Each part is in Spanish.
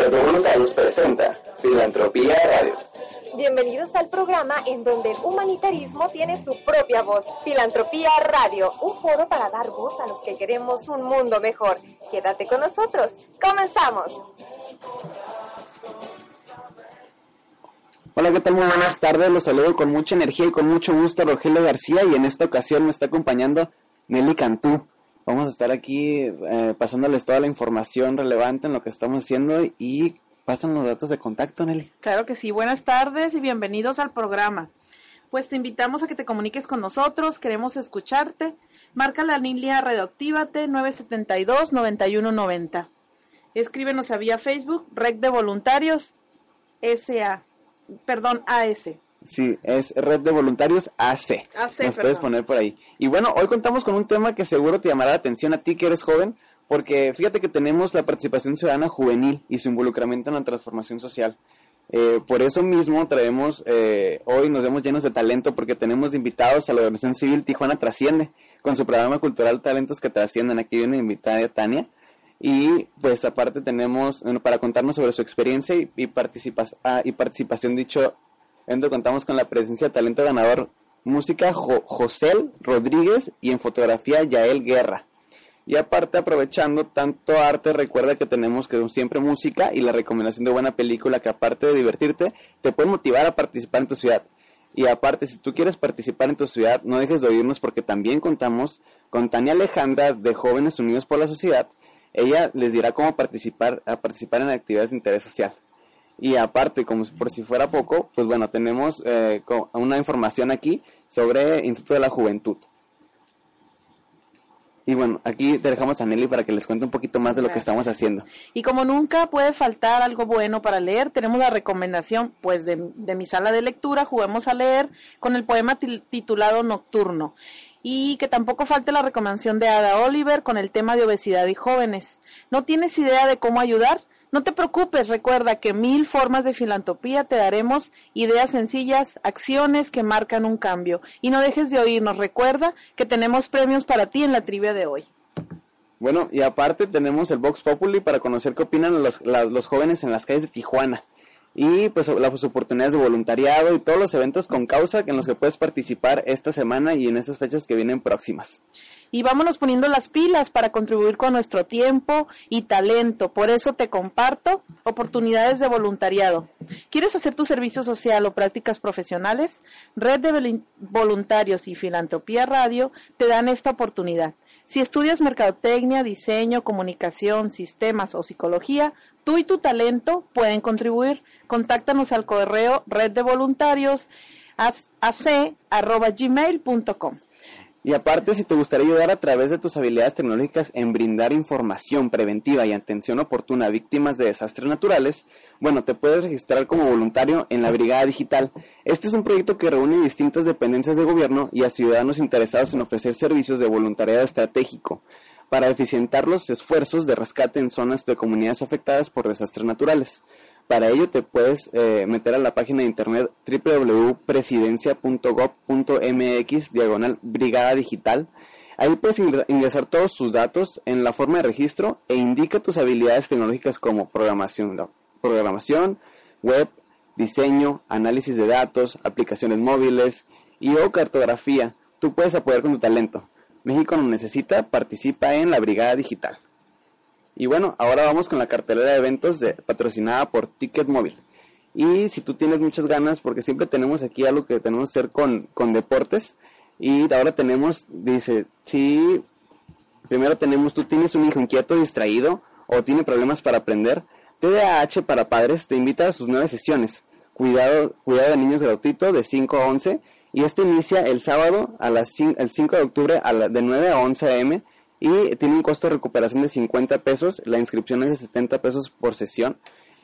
Red de Voluntarios presenta Filantropía Radio. Bienvenidos al programa en donde el humanitarismo tiene su propia voz. Filantropía Radio, un foro para dar voz a los que queremos un mundo mejor. Quédate con nosotros. ¡Comenzamos! Hola, ¿qué tal? Muy buenas tardes. Los saludo con mucha energía y con mucho gusto Rogelio García y en esta ocasión me está acompañando Nelly Cantú. Vamos a estar aquí eh, pasándoles toda la información relevante en lo que estamos haciendo y pasan los datos de contacto, Nelly. Claro que sí. Buenas tardes y bienvenidos al programa. Pues te invitamos a que te comuniques con nosotros, queremos escucharte. Marca la línea Radioactívate 972-9190. Escríbenos a vía Facebook, Red de Voluntarios SA, perdón, AS. Sí, es Red de Voluntarios AC. AC, Nos puedes poner por ahí. Y bueno, hoy contamos con un tema que seguro te llamará la atención a ti que eres joven, porque fíjate que tenemos la participación ciudadana juvenil y su involucramiento en la transformación social. Eh, por eso mismo traemos, eh, hoy nos vemos llenos de talento porque tenemos invitados a la Organización Civil Tijuana Trasciende, con su programa cultural Talentos que Trascienden. Aquí viene invitada Tania. Y pues aparte tenemos, bueno, para contarnos sobre su experiencia y, y, participas- ah, y participación, dicho contamos con la presencia de talento ganador música Jo- José Rodríguez y en fotografía Yael Guerra. Y aparte, aprovechando tanto arte, recuerda que tenemos que siempre música y la recomendación de buena película que aparte de divertirte, te puede motivar a participar en tu ciudad. Y aparte, si tú quieres participar en tu ciudad, no dejes de oírnos porque también contamos con Tania Alejandra de Jóvenes Unidos por la Sociedad. Ella les dirá cómo participar, a participar en actividades de interés social. Y aparte, como si- por si fuera poco, pues bueno, tenemos eh, una información aquí sobre Instituto de la Juventud. Y bueno, aquí te dejamos a Nelly para que les cuente un poquito más de lo que estamos haciendo. Y como nunca puede faltar algo bueno para leer, tenemos la recomendación pues de, de mi sala de lectura, juguemos a leer con el poema titulado Nocturno. Y que tampoco falte la recomendación de Ada Oliver con el tema de obesidad y jóvenes. ¿No tienes idea de cómo ayudar? No te preocupes, recuerda que mil formas de filantropía te daremos ideas sencillas, acciones que marcan un cambio. Y no dejes de oírnos, recuerda que tenemos premios para ti en la trivia de hoy. Bueno, y aparte tenemos el Vox Populi para conocer qué opinan los, los jóvenes en las calles de Tijuana. Y pues las oportunidades de voluntariado y todos los eventos con causa en los que puedes participar esta semana y en estas fechas que vienen próximas. y vámonos poniendo las pilas para contribuir con nuestro tiempo y talento. Por eso te comparto oportunidades de voluntariado. ¿Quieres hacer tu servicio social o prácticas profesionales? Red de Voluntarios y Filantropía Radio te dan esta oportunidad. Si estudias mercadotecnia, diseño, comunicación, sistemas o psicología, tú y tu talento pueden contribuir. Contáctanos al correo red de voluntarios. Y aparte, si te gustaría ayudar a través de tus habilidades tecnológicas en brindar información preventiva y atención oportuna a víctimas de desastres naturales, bueno, te puedes registrar como voluntario en la Brigada Digital. Este es un proyecto que reúne distintas dependencias de gobierno y a ciudadanos interesados en ofrecer servicios de voluntariado estratégico para eficientar los esfuerzos de rescate en zonas de comunidades afectadas por desastres naturales. Para ello te puedes eh, meter a la página de internet www.presidencia.gov.mx diagonal brigada digital. Ahí puedes ingre- ingresar todos tus datos en la forma de registro e indica tus habilidades tecnológicas como programación, programación, web, diseño, análisis de datos, aplicaciones móviles y o cartografía. Tú puedes apoyar con tu talento. México lo necesita, participa en la Brigada Digital. Y bueno, ahora vamos con la cartelera de eventos de- patrocinada por Ticket Móvil. Y si tú tienes muchas ganas, porque siempre tenemos aquí algo que tenemos que hacer con, con deportes, y ahora tenemos, dice, si primero tenemos, tú tienes un hijo inquieto, distraído, o tiene problemas para aprender, TDAH para padres te invita a sus nueve sesiones. Cuidado, cuidado de niños gratuito de 5 a 11, y este inicia el sábado a las el 5 de octubre a de 9 a 11 am y tiene un costo de recuperación de 50 pesos, la inscripción es de 70 pesos por sesión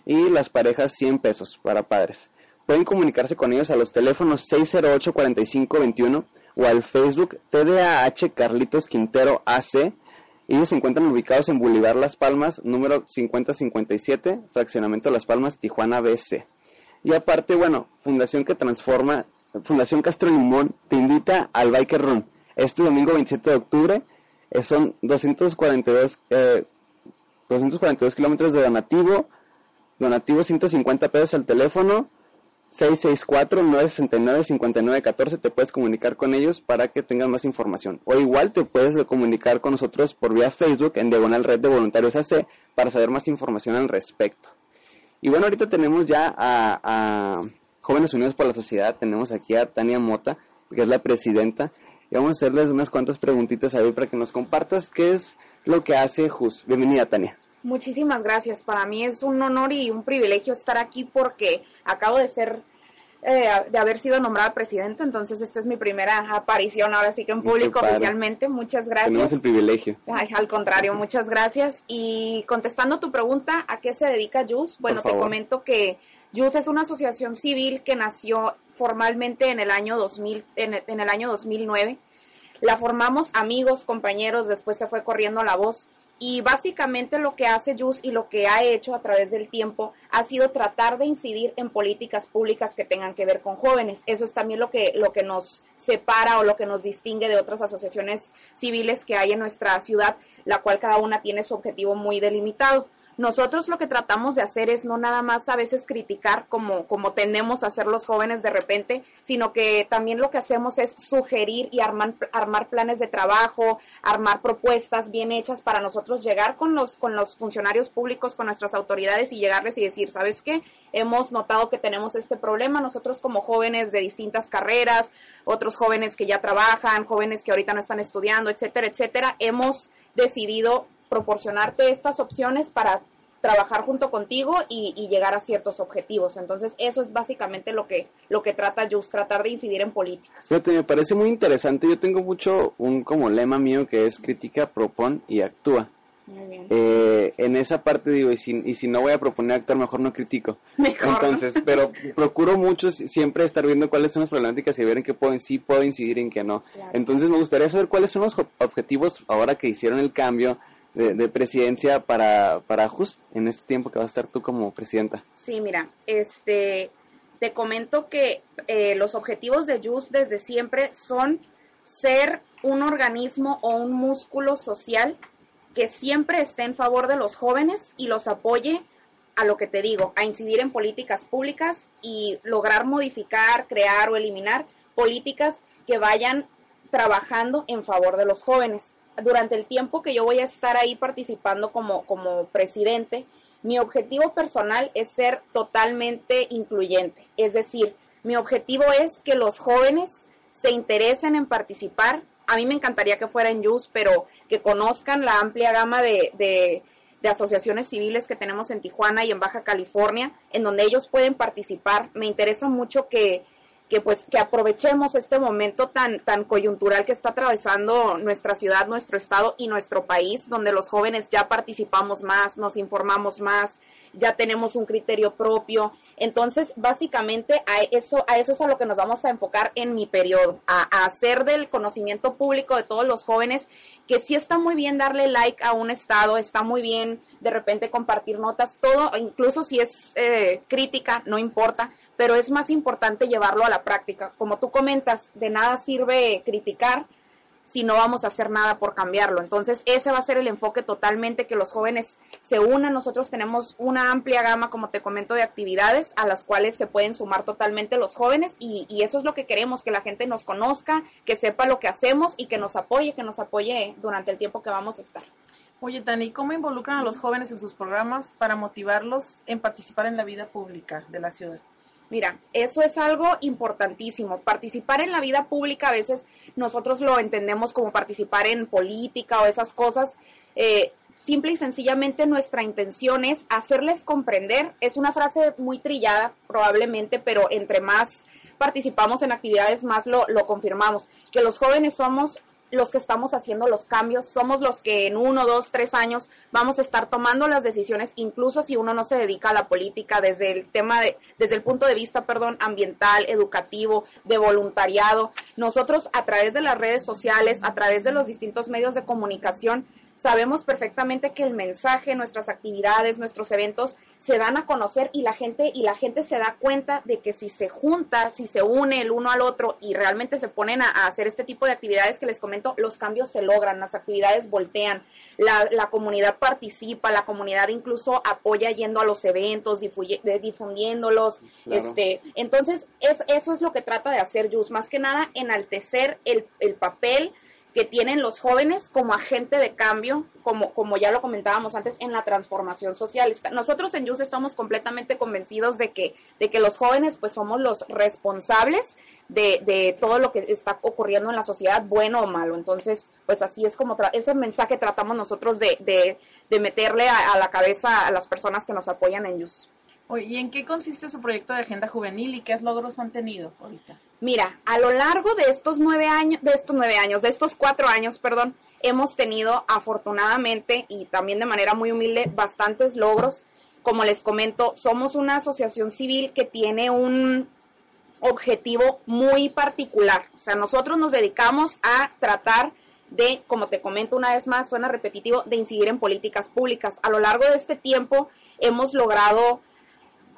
y las parejas 100 pesos para padres. Pueden comunicarse con ellos a los teléfonos 608-4521 o al Facebook TDAH Carlitos Quintero AC. Ellos se encuentran ubicados en Boulevard Las Palmas, número 5057, fraccionamiento Las Palmas, Tijuana BC. Y aparte, bueno, Fundación que Transforma, Fundación Castro Limón, te invita al Biker Run. Este domingo 27 de octubre eh, son 242, eh, 242 kilómetros de donativo, Donativo 150 pesos al teléfono 664-969-5914. Te puedes comunicar con ellos para que tengas más información. O igual te puedes comunicar con nosotros por vía Facebook en Diagonal Red de Voluntarios AC para saber más información al respecto. Y bueno, ahorita tenemos ya a, Jóvenes Unidos por la Sociedad. Tenemos aquí a Tania Mota, que es la presidenta. Y vamos a hacerles unas cuantas preguntitas a ver para que nos compartas qué es lo que hace JUS. Bienvenida, Tania. Muchísimas gracias. Para mí es un honor y un privilegio estar aquí porque acabo de ser, eh, de haber sido nombrada presidenta, entonces esta es mi primera aparición ahora sí que en público oficialmente. Muchas gracias. Tenemos el privilegio. al contrario, muchas gracias. Y contestando tu pregunta, ¿a qué se dedica JUS? Bueno, te comento que JUS es una asociación civil que nació formalmente en el año 2000, en en el año 2009. La formamos amigos, compañeros, después se fue corriendo la voz y básicamente lo que hace JUS y lo que ha hecho a través del tiempo ha sido tratar de incidir en políticas públicas que tengan que ver con jóvenes. Eso es también lo que, lo que nos separa o lo que nos distingue de otras asociaciones civiles que hay en nuestra ciudad, la cual cada una tiene su objetivo muy delimitado. Nosotros lo que tratamos de hacer es no nada más a veces criticar como, como tendemos a hacer los jóvenes de repente, sino que también lo que hacemos es sugerir y armar, armar planes de trabajo, armar propuestas bien hechas para nosotros llegar con los, con los funcionarios públicos, con nuestras autoridades y llegarles y decir, ¿sabes qué? Hemos notado que tenemos este problema, nosotros como jóvenes de distintas carreras, otros jóvenes que ya trabajan, jóvenes que ahorita no están estudiando, etcétera, etcétera, hemos decidido proporcionarte estas opciones para trabajar junto contigo y, llegar a ciertos objetivos. Entonces, eso es básicamente lo que, lo que trata Just, tratar de incidir en políticas. me parece muy interesante. Yo tengo mucho un como lema mío que es crítica, propon y actúa. Eh, en esa parte digo, y si, y si no voy a proponer actuar, mejor no critico. Entonces, pero procuro mucho siempre estar viendo cuáles son las problemáticas y ver en qué puedo, sí puedo incidir en qué no. Entonces, me gustaría saber cuáles son los objetivos ahora que hicieron el cambio de, presidencia para, para JUS en este tiempo que vas a estar tú como presidenta? Sí, mira, este, te comento que eh, los objetivos de JUS desde siempre son ser un organismo o un músculo social que siempre esté en favor de los jóvenes y los apoye a lo que te digo, a incidir en políticas públicas y lograr modificar, crear o eliminar políticas que vayan trabajando en favor de los jóvenes durante el tiempo que yo voy a estar ahí participando como, como presidente, mi objetivo personal es ser totalmente incluyente. Es decir, mi objetivo es que los jóvenes se interesen en participar. A mí me encantaría que fuera en JUS, pero que conozcan la amplia gama de, de, de, asociaciones civiles que tenemos en Tijuana y en Baja California, en donde ellos pueden participar. Me interesa mucho que, que pues que aprovechemos este momento tan tan coyuntural que está atravesando nuestra ciudad, nuestro estado y nuestro país, donde los jóvenes ya participamos más, nos informamos más, ya tenemos un criterio propio. Entonces, básicamente a eso a eso es a lo que nos vamos a enfocar en mi periodo, a, hacer del conocimiento público de todos los jóvenes que sí está muy bien darle like a un estado, está muy bien de repente compartir notas, todo, incluso si es eh, crítica, no importa, pero es más importante llevarlo a la práctica. Como tú comentas, de nada sirve criticar si no vamos a hacer nada por cambiarlo. Entonces, ese va a ser el enfoque totalmente, que los jóvenes se unan. Nosotros tenemos una amplia gama, como te comento, de actividades a las cuales se pueden sumar totalmente los jóvenes y, eso es lo que queremos, que la gente nos conozca, que sepa lo que hacemos y que nos apoye, que nos apoye durante el tiempo que vamos a estar. Oye, Tani, ¿cómo involucran a los jóvenes en sus programas para motivarlos en participar en la vida pública de la ciudad? Mira, eso es algo importantísimo. Participar en la vida pública a veces nosotros lo entendemos como participar en política o esas cosas. Eh, simple y sencillamente nuestra intención es hacerles comprender. Es una frase muy trillada probablemente, pero entre más participamos en actividades, más lo, lo confirmamos. Que los jóvenes somos los que estamos haciendo los cambios, somos los que en uno, dos, tres años vamos a estar tomando las decisiones, incluso si uno no se dedica a la política desde el tema de, desde el punto de vista, perdón, ambiental, educativo, de voluntariado. Nosotros a través de las redes sociales, a través de los distintos medios de comunicación, sabemos perfectamente que el mensaje, nuestras actividades, nuestros eventos se dan a conocer y la gente y la gente se da cuenta de que si se junta, si se une el uno al otro y realmente se ponen a, a hacer este tipo de actividades que les comento, los cambios se logran, las actividades voltean, la, la comunidad participa, la comunidad incluso apoya yendo a los eventos, difuye- de- difundiéndolos, Claro. este, entonces es, eso es lo que trata de hacer Jus, más que nada enaltecer el, el papel que tienen los jóvenes como agente de cambio, como, como ya lo comentábamos antes, en la transformación social. Nosotros en YUS estamos completamente convencidos de que, de que los jóvenes pues somos los responsables de, de todo lo que está ocurriendo en la sociedad, bueno o malo. Entonces, pues así es como tra- ese mensaje tratamos nosotros de, de, de meterle a, a la cabeza a las personas que nos apoyan en YUS. ¿Y en qué consiste su proyecto de agenda juvenil y qué logros han tenido ahorita? Mira, a lo largo de estos nueve años, de estos nueve años, de estos cuatro años, perdón, hemos tenido afortunadamente y también de manera muy humilde bastantes logros. Como les comento, somos una asociación civil que tiene un objetivo muy particular. O sea, nosotros nos dedicamos a tratar de, como te comento una vez más, suena repetitivo, de incidir en políticas públicas. A lo largo de este tiempo hemos logrado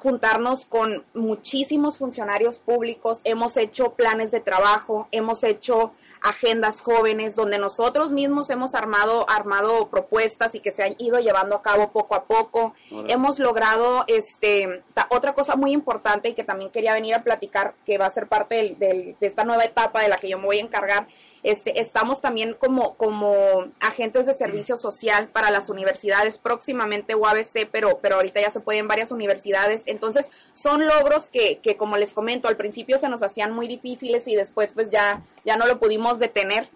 juntarnos con muchísimos funcionarios públicos, hemos hecho planes de trabajo, hemos hecho agendas jóvenes donde nosotros mismos hemos armado armado propuestas y que se han ido llevando a cabo poco a poco. Hemos logrado este otra cosa muy importante y que también quería venir a platicar que va a ser parte del- del- de esta nueva etapa de la que yo me voy a encargar. Este, estamos también como, como agentes de servicio social para las universidades, próximamente UABC, pero, pero ahorita ya se puede en varias universidades. Entonces, son logros que, que, como les comento, al principio se nos hacían muy difíciles y después pues ya, ya no lo pudimos detener.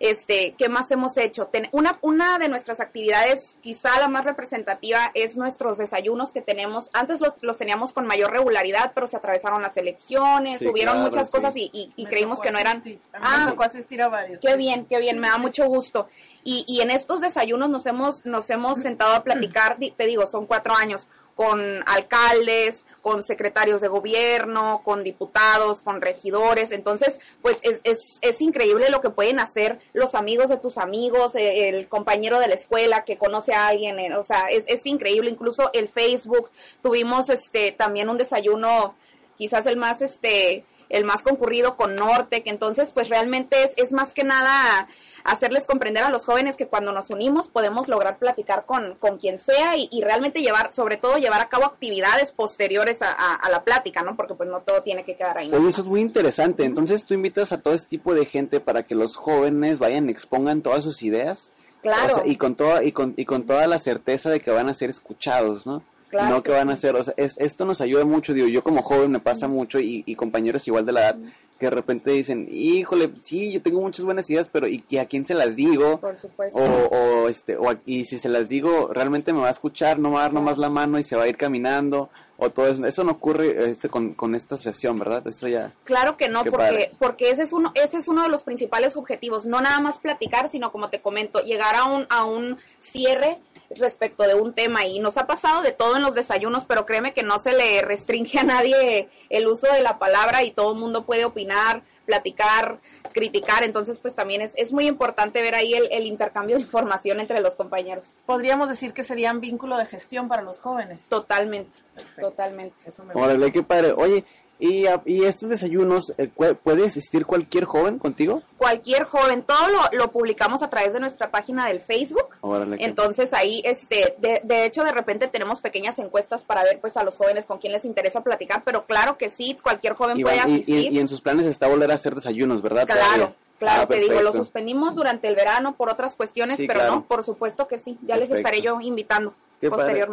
Este, ¿qué más hemos hecho? Ten- una, una de nuestras actividades, quizá la más representativa, es nuestros desayunos que tenemos. Antes los, los teníamos con mayor regularidad, pero se atravesaron las elecciones, Sí, hubieron claro, muchas sí. cosas y, y- creímos que no eran... asistir. A mí Ah, me tocó asistir a varios. Qué bien, qué bien, me da mucho gusto. Y, y en estos desayunos nos hemos, nos hemos sentado a platicar, te digo, son cuatro años, con alcaldes, con secretarios de gobierno, con diputados, con regidores. Entonces, pues es, es, es increíble lo que pueden hacer los amigos de tus amigos, eh, el compañero de la escuela que conoce a alguien. eh, o sea, es, es increíble. Incluso el Facebook, tuvimos este también un desayuno, quizás el más este el más concurrido con Norte, que entonces pues realmente es, es más que nada hacerles comprender a los jóvenes que cuando nos unimos podemos lograr platicar con, con quien sea y, y realmente llevar, sobre todo llevar a cabo actividades posteriores a, a- a la plática, ¿no? Porque pues no todo tiene que quedar ahí. Oye, eso es muy interesante. Entonces tú invitas a todo este tipo de gente para que los jóvenes vayan, expongan todas sus ideas. Claro. O sea, y con toda y con, y con toda la certeza de que van a ser escuchados, ¿no? Claro no que, que van a ser, o sea, es- esto nos ayuda mucho, digo, yo como joven me pasa mucho y, y compañeros igual de la edad que de repente dicen, híjole, sí, yo tengo muchas buenas ideas, pero ¿y, y a quién se las digo? Por supuesto. O, o, este, o, a- y si se las digo, realmente me va a escuchar, no va a dar nomás la mano y se va a ir caminando, o todo eso. Eso no ocurre este, con, con esta asociación, ¿verdad? Eso ya. Claro que no, porque, padre. porque ese es uno, ese es uno de los principales objetivos, no nada más platicar, sino como te comento, llegar a un, a un cierre respecto de un tema y nos ha pasado de todo en los desayunos, pero créeme que no se le restringe a nadie el uso de la palabra y todo el mundo puede opinar, platicar, criticar, entonces pues también es, es muy importante ver ahí el, el intercambio de información entre los compañeros. Podríamos decir que serían vínculo de gestión para los jóvenes. Totalmente, Perfecto. totalmente. Eso me gusta. Órale, qué padre. Oye, ¿y, y estos desayunos, eh, puede asistir cualquier joven contigo? Cualquier joven, todo lo, lo publicamos a través de nuestra página del Facebook. Órale, Entonces ahí, este, de, de hecho, de repente tenemos pequeñas encuestas para ver, pues, a los jóvenes con quién les interesa platicar, pero claro que sí, cualquier joven y, puede van- y- y- asistir. y en sus planes está volver a hacer desayunos, ¿verdad? claro, Todavía. claro, Ah, te digo, lo suspendimos durante el verano por otras cuestiones, Sí, pero claro. no, por supuesto que sí, ya les estaré yo invitando Qué padre.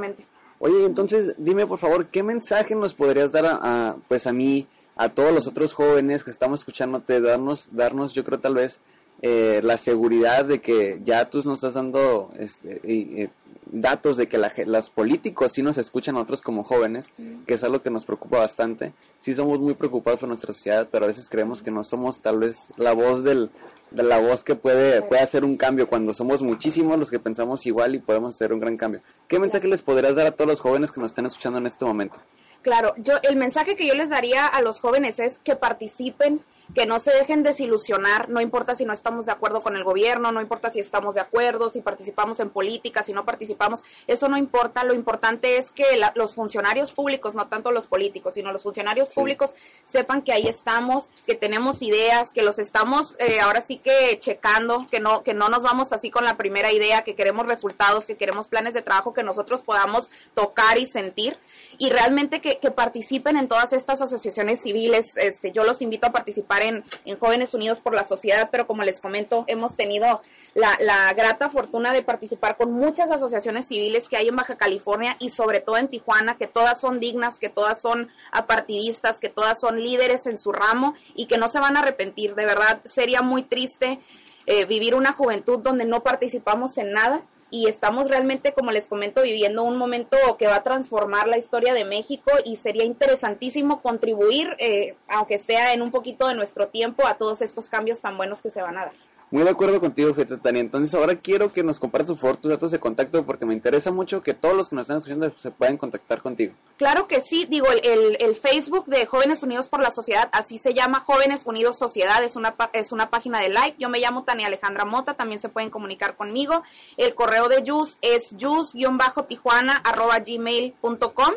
Oye, entonces dime por favor, ¿qué mensaje nos podrías dar a, pues a mí, a todos los otros jóvenes que estamos escuchándote, darnos, darnos yo creo tal vez eh, la seguridad de que ya tú nos estás dando este, eh, datos de que la los políticos sí nos escuchan a nosotros como jóvenes, que es algo que nos preocupa bastante. Sí somos muy preocupados por nuestra sociedad, pero a veces creemos que no somos tal vez la voz del de la voz que puede, puede hacer un cambio cuando somos muchísimos los que pensamos igual y podemos hacer un gran cambio. ¿Qué mensaje les podrías dar a todos los jóvenes que nos están escuchando en este momento? Claro, yo el mensaje que yo les daría a los jóvenes es que participen, que no se dejen desilusionar, no importa si no estamos de acuerdo con el gobierno, no importa si estamos de acuerdo, si participamos en política, si no participamos, eso no importa, lo importante es que los funcionarios públicos, no tanto los políticos, sino los funcionarios públicos sepan que ahí estamos, que tenemos ideas, que los estamos eh, ahora sí que checando, que no, que no nos vamos así con la primera idea, que queremos resultados, que queremos planes de trabajo que nosotros podamos tocar y sentir. Y realmente que, que participen en todas estas asociaciones civiles. Este, yo los invito a participar en, Jóvenes Unidos por la Sociedad, pero como les comento, hemos tenido la, la, grata fortuna de participar con muchas asociaciones civiles que hay en Baja California y sobre todo en Tijuana, que todas son dignas, que todas son apartidistas, que todas son líderes en su ramo y que no se van a arrepentir. De verdad, sería muy triste eh, vivir una juventud donde no participamos en nada y estamos realmente, como les comento, viviendo un momento que va a transformar la historia de México y sería interesantísimo contribuir, eh, aunque sea en un poquito de nuestro tiempo, a todos estos cambios tan buenos que se van a dar. Muy de acuerdo contigo, fíjate, Tania. Entonces, ahora quiero que nos compartas tus fotos, datos de contacto, porque me interesa mucho que todos los que nos están escuchando se puedan contactar contigo. Claro que sí. Digo, el, el, Facebook de Jóvenes Unidos por la Sociedad, así se llama Jóvenes Unidos Sociedad, es una, es una página de like. Yo me llamo Tania Alejandra Mota, también se pueden comunicar conmigo. El correo de Jus es jus-tijuana gmail.com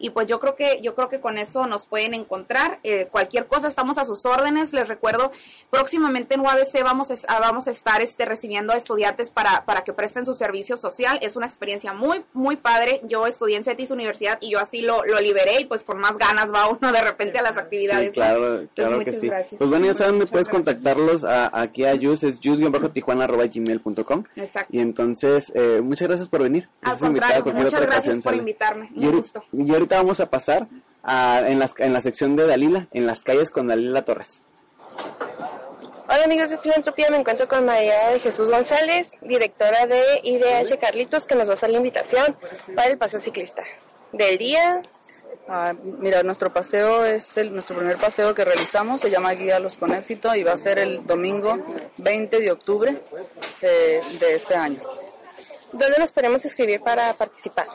y pues yo creo que yo creo que con eso nos pueden encontrar. Eh, cualquier cosa estamos a sus órdenes. Les recuerdo próximamente en UABC vamos a, vamos a estar este recibiendo a estudiantes para, para que presten su servicio social. Es una experiencia muy muy padre. Yo estudié en CETIS Universidad y yo así lo, lo liberé y pues con más ganas va uno de repente a las actividades sí, claro claro que sí. gracias. pues bueno ya saben me puedes contactarlos a, aquí a Yus es yus-tijuana.gmail.com exacto. Y entonces eh, muchas gracias por venir. Al contrario muchas gracias por invitarme. Un gusto. Y ahorita vamos a pasar a, en, las, en la sección de Dalila, en las calles con Dalila Torres. Hola amigos de Filantropía, me encuentro con María de Jesús González, directora de IDH Carlitos, que nos va a hacer la invitación para el paseo ciclista del día. Ah, mira, nuestro paseo es el, nuestro primer paseo que realizamos, se llama Guía Los con Éxito y va a ser el domingo 20 de octubre de, de este año. ¿Dónde nos podemos inscribir para participar?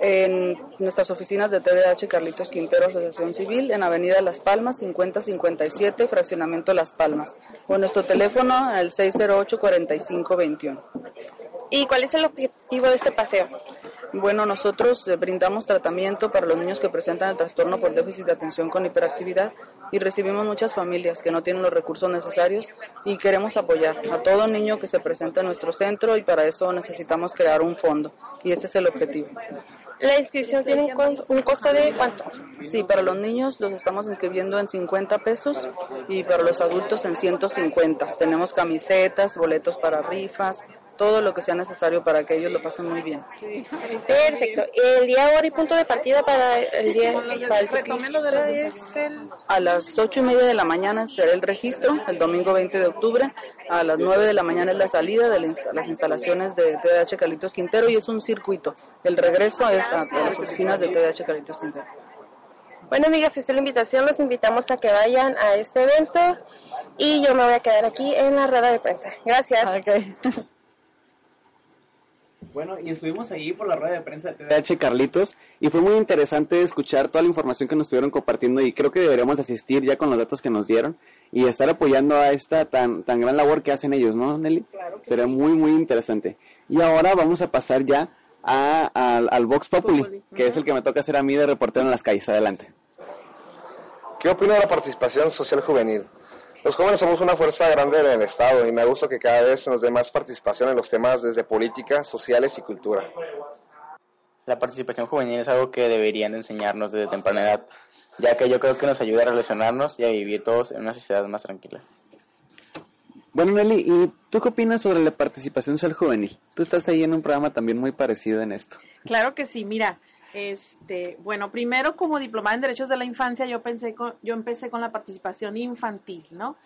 En nuestras oficinas de TDH Carlitos Quintero Asociación Civil en Avenida Las Palmas 5057 Fraccionamiento Las Palmas o nuestro teléfono el 608 4521. ¿Y cuál es el objetivo de este paseo? Bueno, nosotros eh, brindamos tratamiento para los niños que presentan el trastorno por déficit de atención con hiperactividad y recibimos muchas familias que no tienen los recursos necesarios y queremos apoyar a todo niño que se presenta en nuestro centro y para eso necesitamos crear un fondo y este es el objetivo. ¿La inscripción tiene un, costo de cuánto? Sí, para los niños los estamos inscribiendo en 50 pesos y para los adultos en 150. Tenemos camisetas, boletos para rifas, todo lo que sea necesario para que ellos lo pasen muy bien. Perfecto. ¿El día, hora y punto de partida para el día para el es el... A las ocho y media de la mañana será el registro, el domingo 20 de octubre. A las 9 de la mañana es la salida de las instalaciones de TDH Calitos Quintero y es un circuito. El regreso es a, las oficinas de TDH Calitos Quintero. Bueno, amigas, esta es la invitación. Los invitamos a que vayan a este evento y yo me voy a quedar aquí en la rueda de prensa. Gracias. Okay. Bueno, y estuvimos ahí por la rueda de prensa de TDH Carlitos y fue muy interesante escuchar toda la información que nos estuvieron compartiendo y creo que deberíamos asistir ya con los datos que nos dieron y estar apoyando a esta tan, tan gran labor que hacen ellos, ¿no, Nelly? Claro Sería muy, muy interesante. Y ahora vamos a pasar ya a, al Vox Populi, que es el que me toca hacer a mí de reportero en las calles. Adelante. ¿Qué opina de la participación social juvenil? Los jóvenes somos una fuerza grande en el Estado y me gusta que cada vez nos dé más participación en los temas desde política, sociales y cultura. La participación juvenil es algo que deberían enseñarnos desde temprana edad, ya que yo creo que nos ayuda a relacionarnos y a vivir todos en una sociedad más tranquila. Bueno, Nelly, ¿y tú qué opinas sobre la participación social juvenil? Tú estás ahí en un programa también muy parecido en esto. Claro que sí, mira, este, bueno, primero como diplomada en Derechos de la Infancia yo pensé con, yo empecé con la participación infantil, ¿no?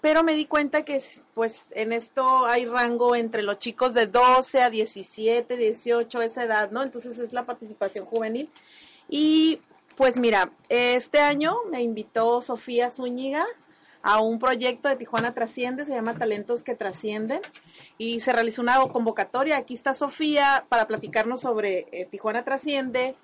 Pero me di cuenta que pues en esto hay rango entre los chicos de 12 a 17, 18, esa edad, ¿no? Entonces es la participación juvenil. Y pues mira, este año me invitó Sofía Zúñiga a un proyecto de Tijuana Trasciende, se llama Talentos que Trascienden, y se realizó una convocatoria. Aquí está Sofía para platicarnos sobre eh, Tijuana Trasciende,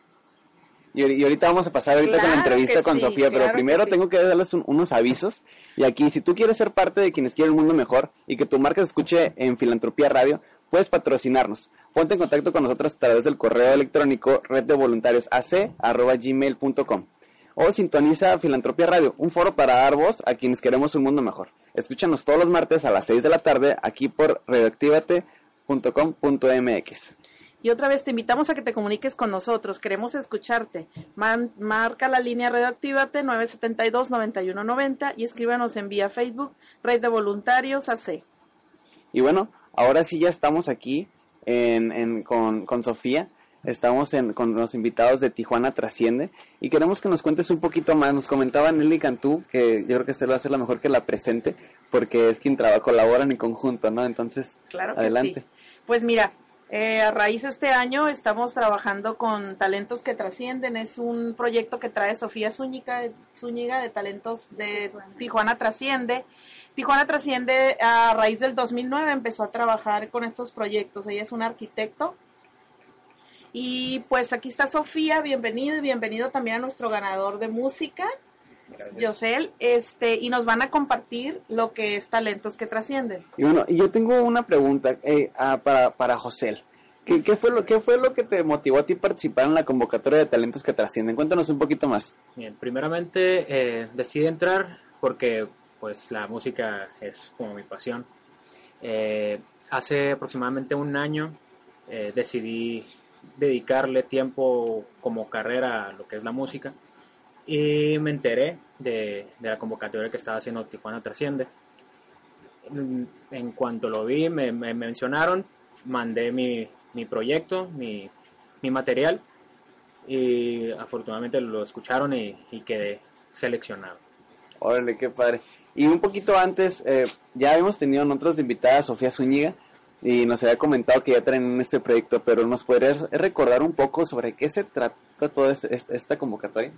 Y, y ahorita vamos a pasar ahorita con la entrevista con sí, Sofía, pero que primero sí. tengo que darles un- unos avisos. Y aquí, si tú quieres ser parte de quienes quieren un mundo mejor y que tu marca se escuche en Filantropía Radio, puedes patrocinarnos. Ponte en contacto con nosotros a través del correo electrónico reddevoluntarios.ac@gmail.com o sintoniza Filantropía Radio, un foro para dar voz a quienes queremos un mundo mejor. Escúchanos todos los martes a las 6 de la tarde aquí por radioactivate.com.mx. Y otra vez te invitamos a que te comuniques con nosotros. Queremos escucharte. Man- marca la línea Radioactívate 972-9190 y escríbanos en vía Facebook Red de Voluntarios AC. Y bueno, ahora sí ya estamos aquí en, en- con, con Sofía. Estamos en- con los invitados de Tijuana Trasciende y queremos que nos cuentes un poquito más. Nos comentaba Nelly Cantú que yo creo que se lo va a hacer la mejor que la presente porque es quien trabaja, colaboran en conjunto, ¿no? Entonces, Claro que adelante. sí. Pues mira, eh, a raíz de este año estamos trabajando con Talentos que Trascienden. Es un proyecto que trae Sofía Zúñiga, Zúñiga de Talentos de Tijuana Trasciende. Tijuana Trasciende a raíz del 2009 empezó a trabajar con estos proyectos. Ella es una arquitecto. Y pues aquí está Sofía, bienvenido y bienvenido también a nuestro ganador de música, Yosel, este, y nos van a compartir lo que es Talentos que Trascienden. Y bueno, y yo tengo una pregunta eh, ah, para, para José. ¿Qué, qué, fue lo, ¿Qué fue lo que te motivó a ti participar en la convocatoria de talentos que trascienden? Cuéntanos un poquito más. Bien, primeramente eh, decidí entrar porque pues la música es como mi pasión. Eh, hace aproximadamente un año eh, decidí dedicarle tiempo como carrera a lo que es la música y me enteré de, de la convocatoria que estaba haciendo Tijuana Trasciende. En, en cuanto lo vi, me, me mencionaron, mandé mi, mi proyecto, mi, mi material y afortunadamente lo escucharon y, y quedé seleccionado. Órale, qué padre. Y un poquito antes, eh, ya habíamos tenido en otros de invitada a Sofía Zúñiga y nos había comentado que ya traen este proyecto, pero ¿nos podrías recordar un poco sobre qué se trata toda esta convocatoria?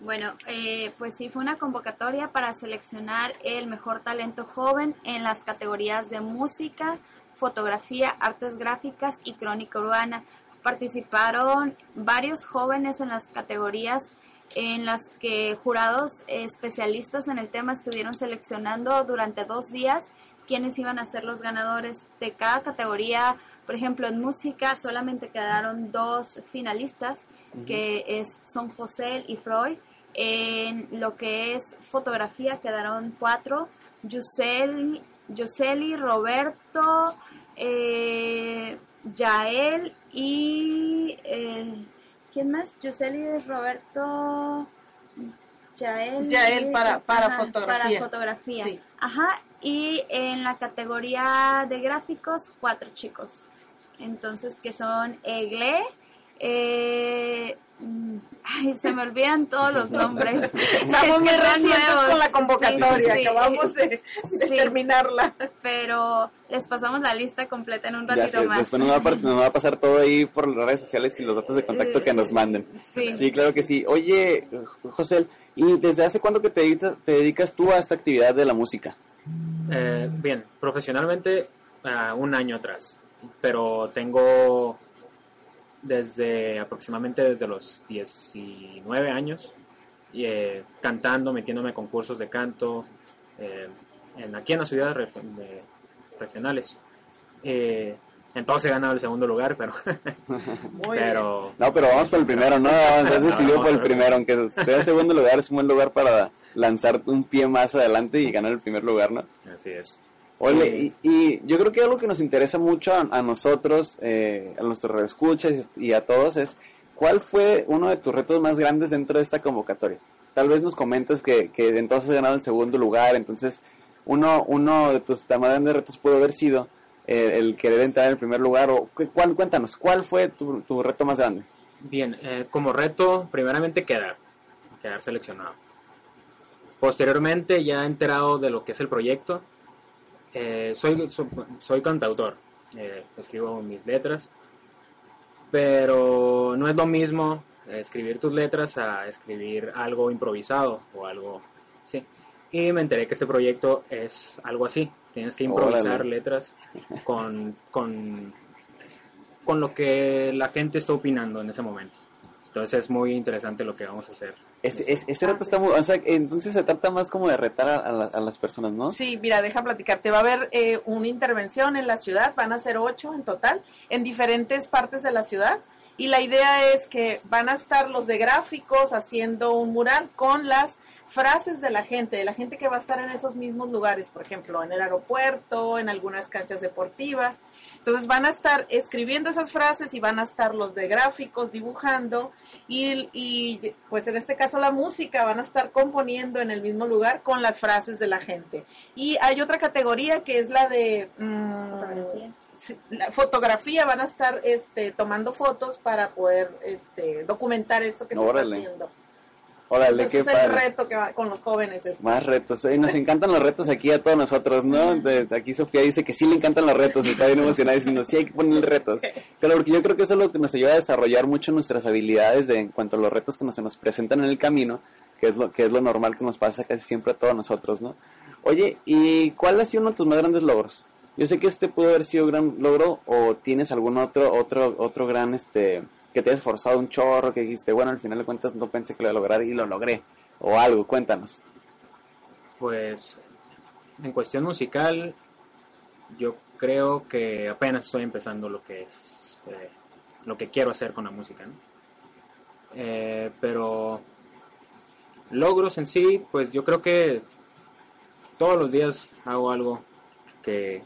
Bueno, eh, pues sí, fue una convocatoria para seleccionar el mejor talento joven en las categorías de música, fotografía, artes gráficas y crónica urbana. Participaron varios jóvenes en las categorías en las que jurados especialistas en el tema estuvieron seleccionando durante dos días quiénes iban a ser los ganadores de cada categoría. Por ejemplo, en música solamente quedaron dos finalistas, que es, son José y Freud. En lo que es fotografía quedaron cuatro, Yuseli, Yuseli Roberto, eh, Yael y... eh, ¿Quién más? Yuseli Roberto... Yael, Yael para- para Ajá, fotografía. Para fotografía. Sí. Ajá, y en la categoría de gráficos, cuatro chicos. Entonces, que son Egle, eh, mm, ay, se me olvidan todos los nombres. Estamos Es muy recientes con la convocatoria, Sí, sí, sí. acabamos de, de Sí. terminarla. Pero les pasamos la lista completa en un ratito sé, más. después nos va, a, par- nos va a pasar todo ahí por las redes sociales y los datos de contacto que nos manden. Sí. claro que sí. Oye, José, ¿y desde hace cuándo que te dedicas, te dedicas tú a esta actividad de la música? Eh, bien, profesionalmente ah, un año atrás, pero tengo desde aproximadamente desde los 19 años eh, cantando, metiéndome a concursos de canto eh, en, aquí en las ciudades reg- de- regionales. Eh, en todos he ganado el segundo lugar, pero... pero No, pero vamos por el primero, ¿no? Has decidido no, por el primero, aunque esté en segundo lugar, es un buen lugar para lanzar un pie más adelante y ganar el primer lugar, ¿no? Así es. Oye, y, y yo creo que algo que nos interesa mucho a, a nosotros, eh, a nuestros escuchas y a todos es, ¿cuál fue uno de tus retos más grandes dentro de esta convocatoria? Tal vez nos comentas que, que entonces has ganado el segundo lugar, entonces uno, uno de tus más grandes retos puede haber sido eh, el querer entrar en el primer lugar, o cu- cuál, cuéntanos, ¿cuál fue tu, tu reto más grande? Bien, eh, como reto, primeramente quedar, quedar seleccionado. Posteriormente, ya enterado de lo que es el proyecto, eh, soy, soy, soy cantautor, eh, escribo mis letras, pero no es lo mismo escribir tus letras a escribir algo improvisado o algo así. Y me enteré que este proyecto es algo así, tienes que improvisar Órale. letras con, con, con lo que la gente está opinando en ese momento. Entonces es muy interesante lo que vamos a hacer. Ese, ese, ese reto está muy... O sea, entonces se trata más como de retar a, a, la- a las personas, ¿no? Sí, mira, deja platicarte. Va a haber eh, una intervención en la ciudad, van a ser ocho en total, en diferentes partes de la ciudad. Y la idea es que van a estar los de gráficos haciendo un mural con las frases de la gente, de la gente que va a estar en esos mismos lugares, por ejemplo, en el aeropuerto, en algunas canchas deportivas. Entonces van a estar escribiendo esas frases y van a estar los de gráficos dibujando y, y, pues en este caso la música van a estar componiendo en el mismo lugar con las frases de la gente. Y hay otra categoría que es la de mm, sí, la fotografía, van a estar este, tomando fotos para poder este, documentar esto que se Órale. está haciendo. Órale, Ese qué es el padre. reto que va con los jóvenes. este. Más retos. eh, nos encantan los retos aquí a todos nosotros, ¿no? De- aquí Sofía dice que sí le encantan los retos, está bien emocionada diciendo, sí hay que poner retos. Pero porque yo creo que eso es lo que nos ayuda a desarrollar mucho nuestras habilidades de, en cuanto a los retos que nos, se nos presentan en el camino, que es lo que es lo normal que nos pasa casi siempre a todos nosotros, ¿no? Oye, ¿y cuál ha sido uno de tus más grandes logros? Yo sé que este pudo haber sido un gran logro o tienes algún otro otro otro gran este que te hayas esforzado un chorro que dijiste, bueno, al final de cuentas no pensé que lo iba a lograr y lo logré o algo, cuéntanos. Pues en cuestión musical, yo creo que apenas estoy empezando lo que es eh, lo que quiero hacer con la música. Eh, pero logros en sí, pues yo creo que todos los días hago algo que,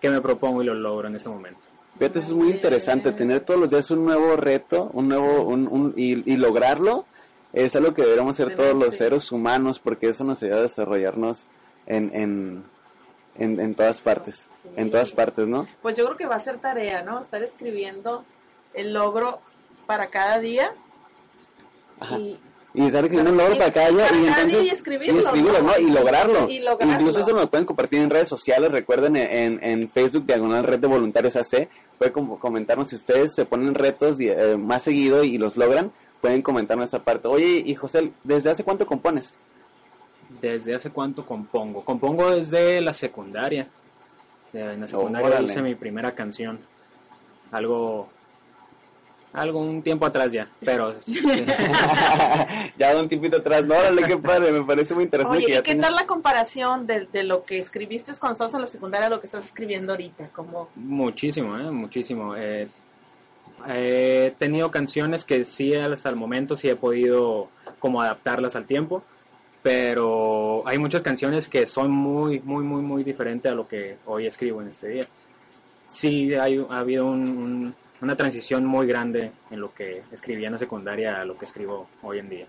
que me propongo y lo logro en ese momento. Fíjate, eso es muy interesante, tener todos los días un nuevo reto, un nuevo, un, un- y, y lograrlo, es algo que deberíamos hacer todos los seres humanos, porque eso nos ayuda a desarrollarnos en, en, en, en todas partes, en todas partes, ¿no? Pues yo creo que va a ser tarea, ¿no? Estar escribiendo el logro para cada día. Y, Y estar escribiendo un logro para cada día y entonces y escribirlo, escribirlo, ¿no? ¿no? Y lograrlo. Y lograrlo. Incluso eso nos lo pueden compartir en redes sociales, recuerden en, en Facebook, Diagonal Red de Voluntarios AC, pueden com- comentarnos si ustedes se ponen retos eh, más seguido y los logran, pueden comentarnos esa parte. Oye, y José, ¿desde hace cuánto compones? ¿Desde hace cuánto compongo? Compongo desde la secundaria. En la secundaria Órale. hice mi primera canción. Algo. Algo un tiempo atrás ya. Pero. sí. ya un tiempito atrás, no, órale, qué padre, me parece muy interesante Oye, que ¿y qué tal la comparación de, de lo que escribiste cuando estabas en la secundaria a lo que estás escribiendo ahorita? Como, Muchísimo, ¿eh? Muchísimo. Eh, he tenido canciones que sí hasta el momento sí he podido como adaptarlas al tiempo, pero hay muchas canciones que son muy, muy, muy, muy diferentes a lo que hoy escribo en este día. Sí hay, ha habido un- un- una transición muy grande en lo que escribía en la secundaria a lo que escribo hoy en día.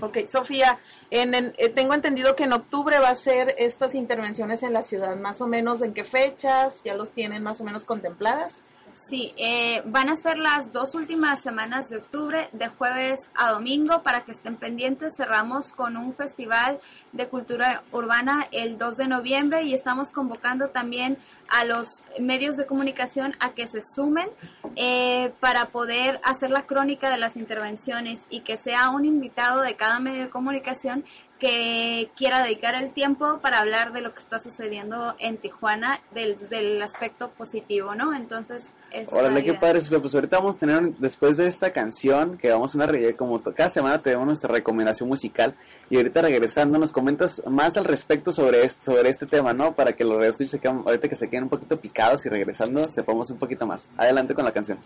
ok, Sofía, en, en- eh, tengo entendido que en octubre va a ser estas intervenciones en la ciudad, más o menos en qué fechas, ya los tienen más o menos contempladas. Sí, eh, van a ser las dos últimas semanas de octubre, de jueves a domingo, para que estén pendientes. Cerramos con un festival de cultura urbana el 2 de noviembre y estamos convocando también a los medios de comunicación a que se sumen eh, para poder hacer la crónica de las intervenciones y que sea un invitado de cada medio de comunicación que quiera dedicar el tiempo para hablar de lo que está sucediendo en Tijuana del, del aspecto positivo, ¿no? Entonces, es Órale, qué padre. Pues ahorita vamos a tener, después de esta canción, que vamos a una como cada semana tenemos nuestra recomendación musical. Y ahorita regresando, nos comentas más al respecto sobre este, sobre este tema, ¿no? Para que los reescuches ahorita que se queden un poquito picados y regresando, sepamos un poquito más. Adelante con la canción.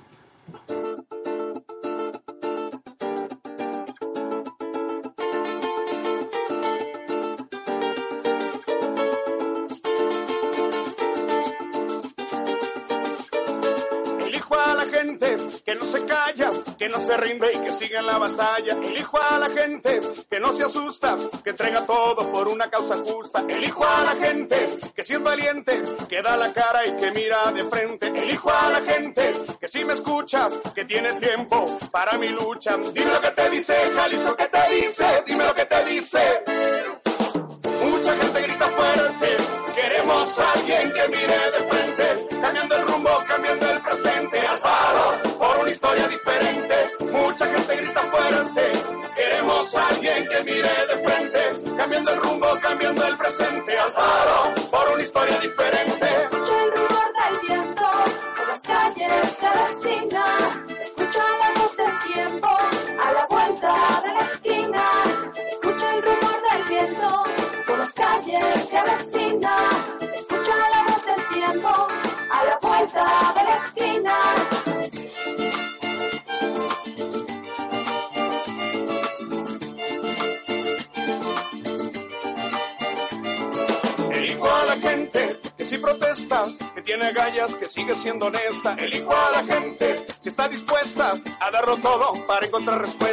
Que no se calla, que no se rinde y que siga en la batalla. Elijo a la gente que no se asusta, que entrega todo por una causa justa. Elijo a la gente que si es valiente, que da la cara y que mira de frente. Elijo a la gente que si me escucha, que tiene tiempo para mi lucha. Dime lo que te dice, Jalisco, ¿qué te dice? Dime lo que te dice. Mucha gente grita fuerte, queremos a alguien que mire de frente, cambiando el rumbo, Mucha gente grita fuerte, queremos a alguien que mire de frente, siendo honesta. Elijo a la gente que está dispuesta a darlo todo para encontrar respuestas.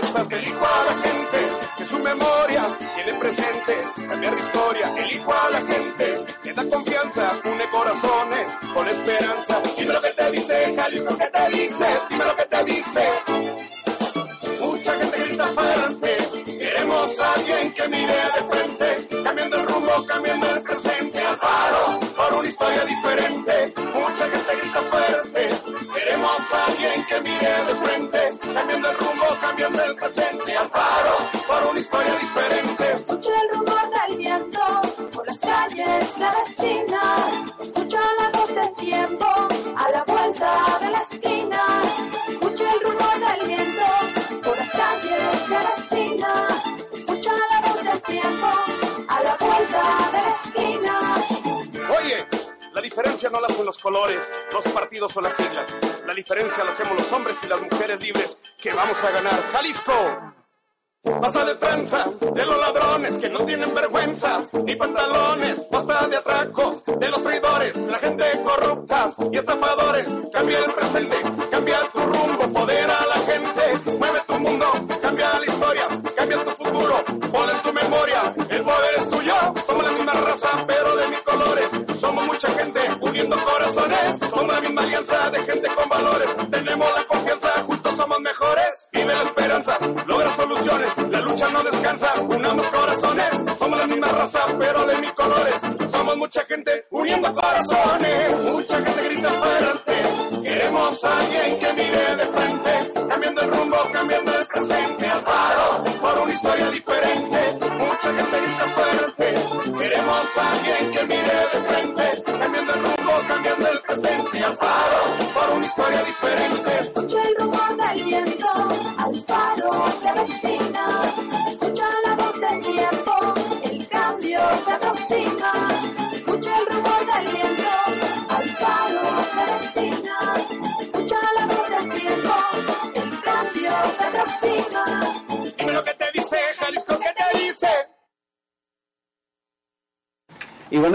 De los ladrones que no tienen vergüenza, ni pantalones, basta de atraco, de los traidores, la gente corrupta y estafadores. Cambia el presente, cambia tu rumbo, poder a la gente, mueve tu mundo, cambia la historia, cambia tu futuro, pon tu memoria, el poder es tuyo, somos la misma raza, pero de mil colores, somos mucha gente, uniendo corazones, somos la misma alianza de gente raza, pero de mil colores, somos mucha gente, uniendo corazones, mucha gente grita fuerte, queremos a alguien que mire de frente, cambiando el rumbo, cambiando el presente, al paro, por una historia diferente, mucha gente grita fuerte, queremos a alguien que mire de frente,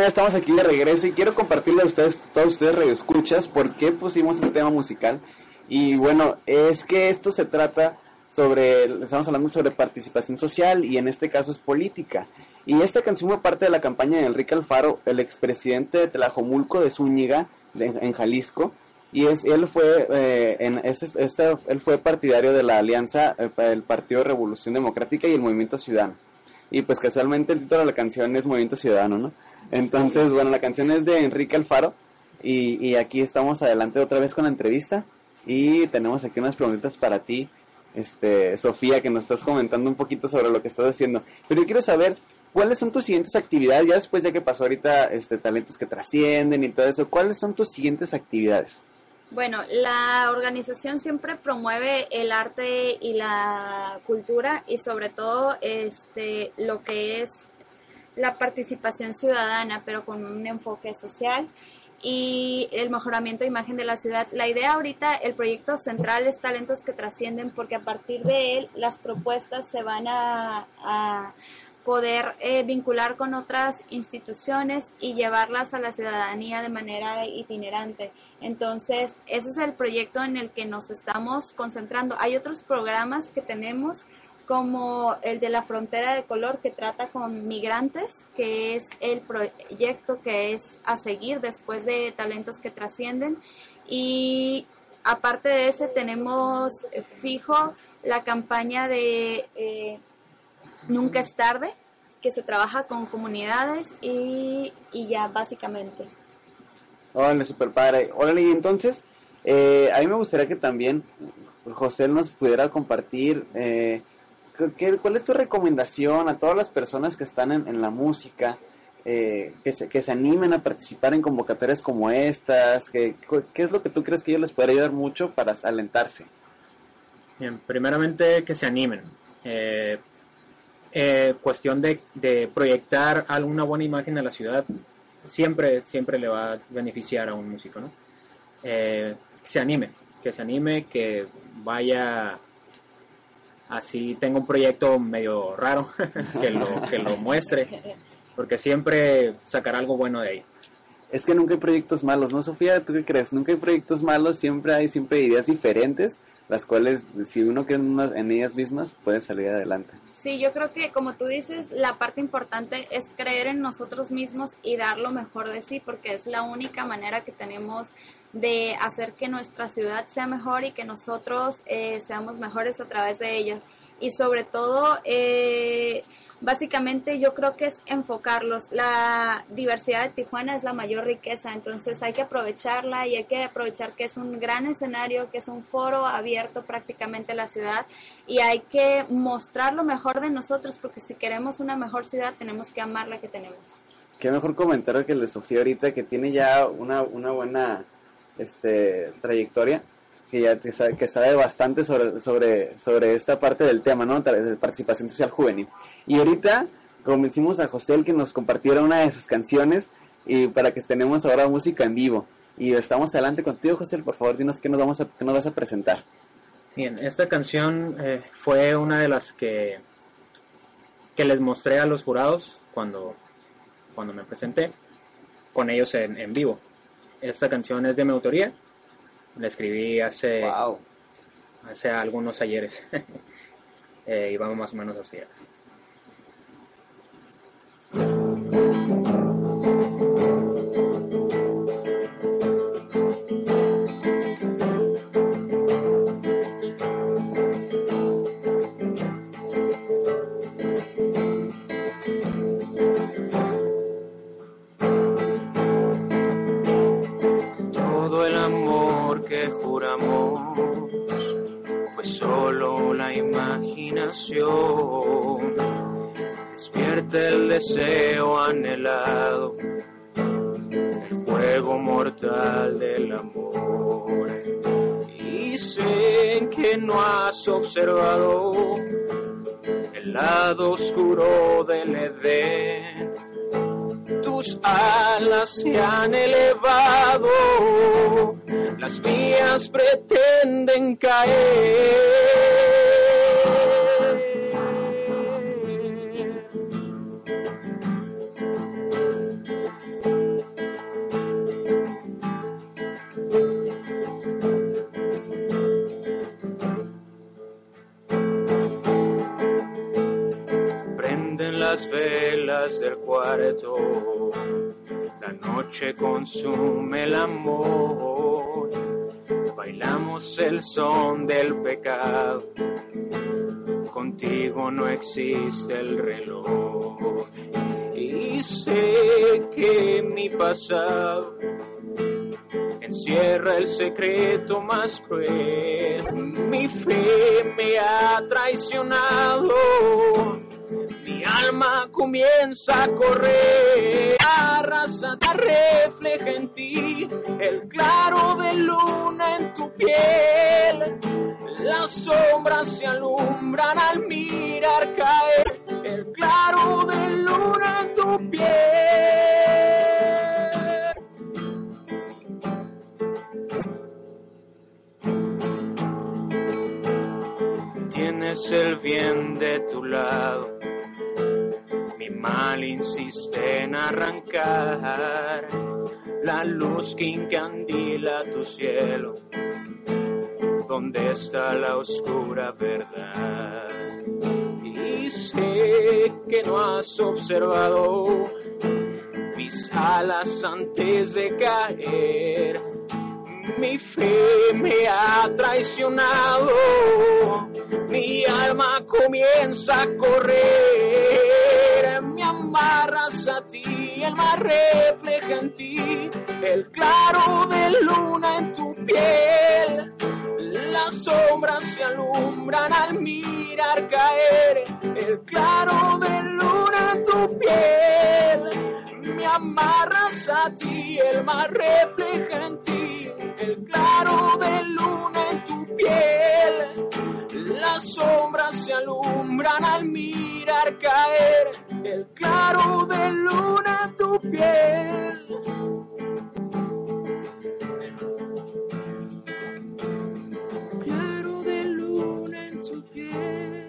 ya estamos aquí de regreso y quiero compartirle a ustedes, todos ustedes radioescuchas, por qué pusimos este tema musical. Y bueno, es que esto se trata sobre, estamos hablando sobre participación social y en este caso es política. Y esta canción fue parte de la campaña de Enrique Alfaro, el expresidente de Tlajomulco de Zúñiga, en Jalisco. Y es, él fue eh, en este- él fue partidario de la alianza eh, el Partido Revolución Democrática y el Movimiento Ciudadano. Y pues casualmente el título de la canción es Movimiento Ciudadano, ¿no? Entonces, bueno, la canción es de Enrique Alfaro y, y aquí estamos adelante otra vez con la entrevista y tenemos aquí unas preguntas para ti, este, Sofía, que nos estás comentando un poquito sobre lo que estás haciendo. Pero yo quiero saber, ¿cuáles son tus siguientes actividades? Ya después ya que pasó ahorita este, talentos que trascienden y todo eso, ¿cuáles son tus siguientes actividades? Bueno, la organización siempre promueve el arte y la cultura y sobre todo este lo que es la participación ciudadana, pero con un enfoque social y el mejoramiento de imagen de la ciudad. La idea ahorita, el proyecto central es talentos que trascienden porque a partir de él las propuestas se van a, a poder eh, vincular con otras instituciones y llevarlas a la ciudadanía de manera itinerante. Entonces, ese es el proyecto en el que nos estamos concentrando. Hay otros programas que tenemos como el de la frontera de color que trata con migrantes, que es el proyecto que es a seguir después de talentos que trascienden. Y aparte de ese tenemos eh, fijo la campaña de eh, Nunca es tarde, que se trabaja con comunidades y, y ya básicamente. Órale, super padre. Órale, y entonces, eh, a mí me gustaría que también José nos pudiera compartir eh, ¿qué- ¿cuál es tu recomendación a todas las personas que están en, en la música, eh, que, se, que se animen a participar en convocatorias como estas? Que, cu- ¿Qué es lo que tú crees que ellos les puede ayudar mucho para alentarse? Bien, primeramente que se animen. Eh, eh, cuestión de, proyectar alguna buena imagen de la ciudad siempre, siempre le va a beneficiar a un músico, ¿no? Eh, que se anime, que se anime, que vaya así tenga un proyecto medio raro, que lo, que lo muestre, porque siempre sacará algo bueno de ahí. Es que nunca hay proyectos malos, ¿no, Sofía? ¿Tú qué crees? Nunca hay proyectos malos, siempre hay siempre ideas diferentes, las cuales, si uno cree en, unas- en ellas mismas, puede salir adelante. Sí, yo creo que como tú dices, la parte importante es creer en nosotros mismos y dar lo mejor de sí, porque es la única manera que tenemos de hacer que nuestra ciudad sea mejor y que nosotros eh, seamos mejores a través de ella. Y sobre todo, eh, básicamente yo creo que es enfocarlos. La diversidad de Tijuana es la mayor riqueza, entonces hay que aprovecharla y hay que aprovechar que es un gran escenario, que es un foro abierto prácticamente a la ciudad y hay que mostrar lo mejor de nosotros porque si queremos una mejor ciudad tenemos que amar la que tenemos. Qué mejor comentario que el de Sofía ahorita, que tiene ya una, una buena este, trayectoria, que ya sabe, que sabe bastante sobre, sobre, sobre esta parte del tema, ¿no? De participación social juvenil. Y ahorita convencimos a José el que nos compartiera una de sus canciones y para que tenemos ahora música en vivo. Y estamos adelante contigo, José, por favor, dinos qué nos, vamos a, qué nos vas a presentar. Bien, esta canción eh, fue una de las que, que les mostré a los jurados cuando, cuando me presenté con ellos en, en vivo. Esta canción es de mi autoría, la escribí hace, hace algunos ayeres eh, y vamos más o menos así. El lado oscuro del Edén tus alas se han elevado, las mías pretenden caer. La noche consume el amor, bailamos el son del pecado, contigo no existe el reloj, y sé que mi pasado encierra el secreto más cruel. Mi fe me ha traicionado, alma comienza a correr. La raza te refleja en ti, el claro de luna en tu piel. Las sombras se alumbran al mirar caer, el claro de luna en tu piel. Tienes el bien de tu lado, mal insiste en arrancar la luz que encandila tu cielo. ¿Dónde está la oscura verdad? Y sé que no has observado mis alas antes de caer. Mi fe me ha traicionado, mi alma comienza a correr, amarras a ti, el mar refleja en ti, el claro de luna en tu piel, las sombras se alumbran al mirar caer, el claro de luna en tu piel, me amarras a ti, el mar refleja en ti, el claro de luna en tu piel, las sombras se alumbran al mirar caer, el claro de luna en tu piel. Claro de luna en tu piel.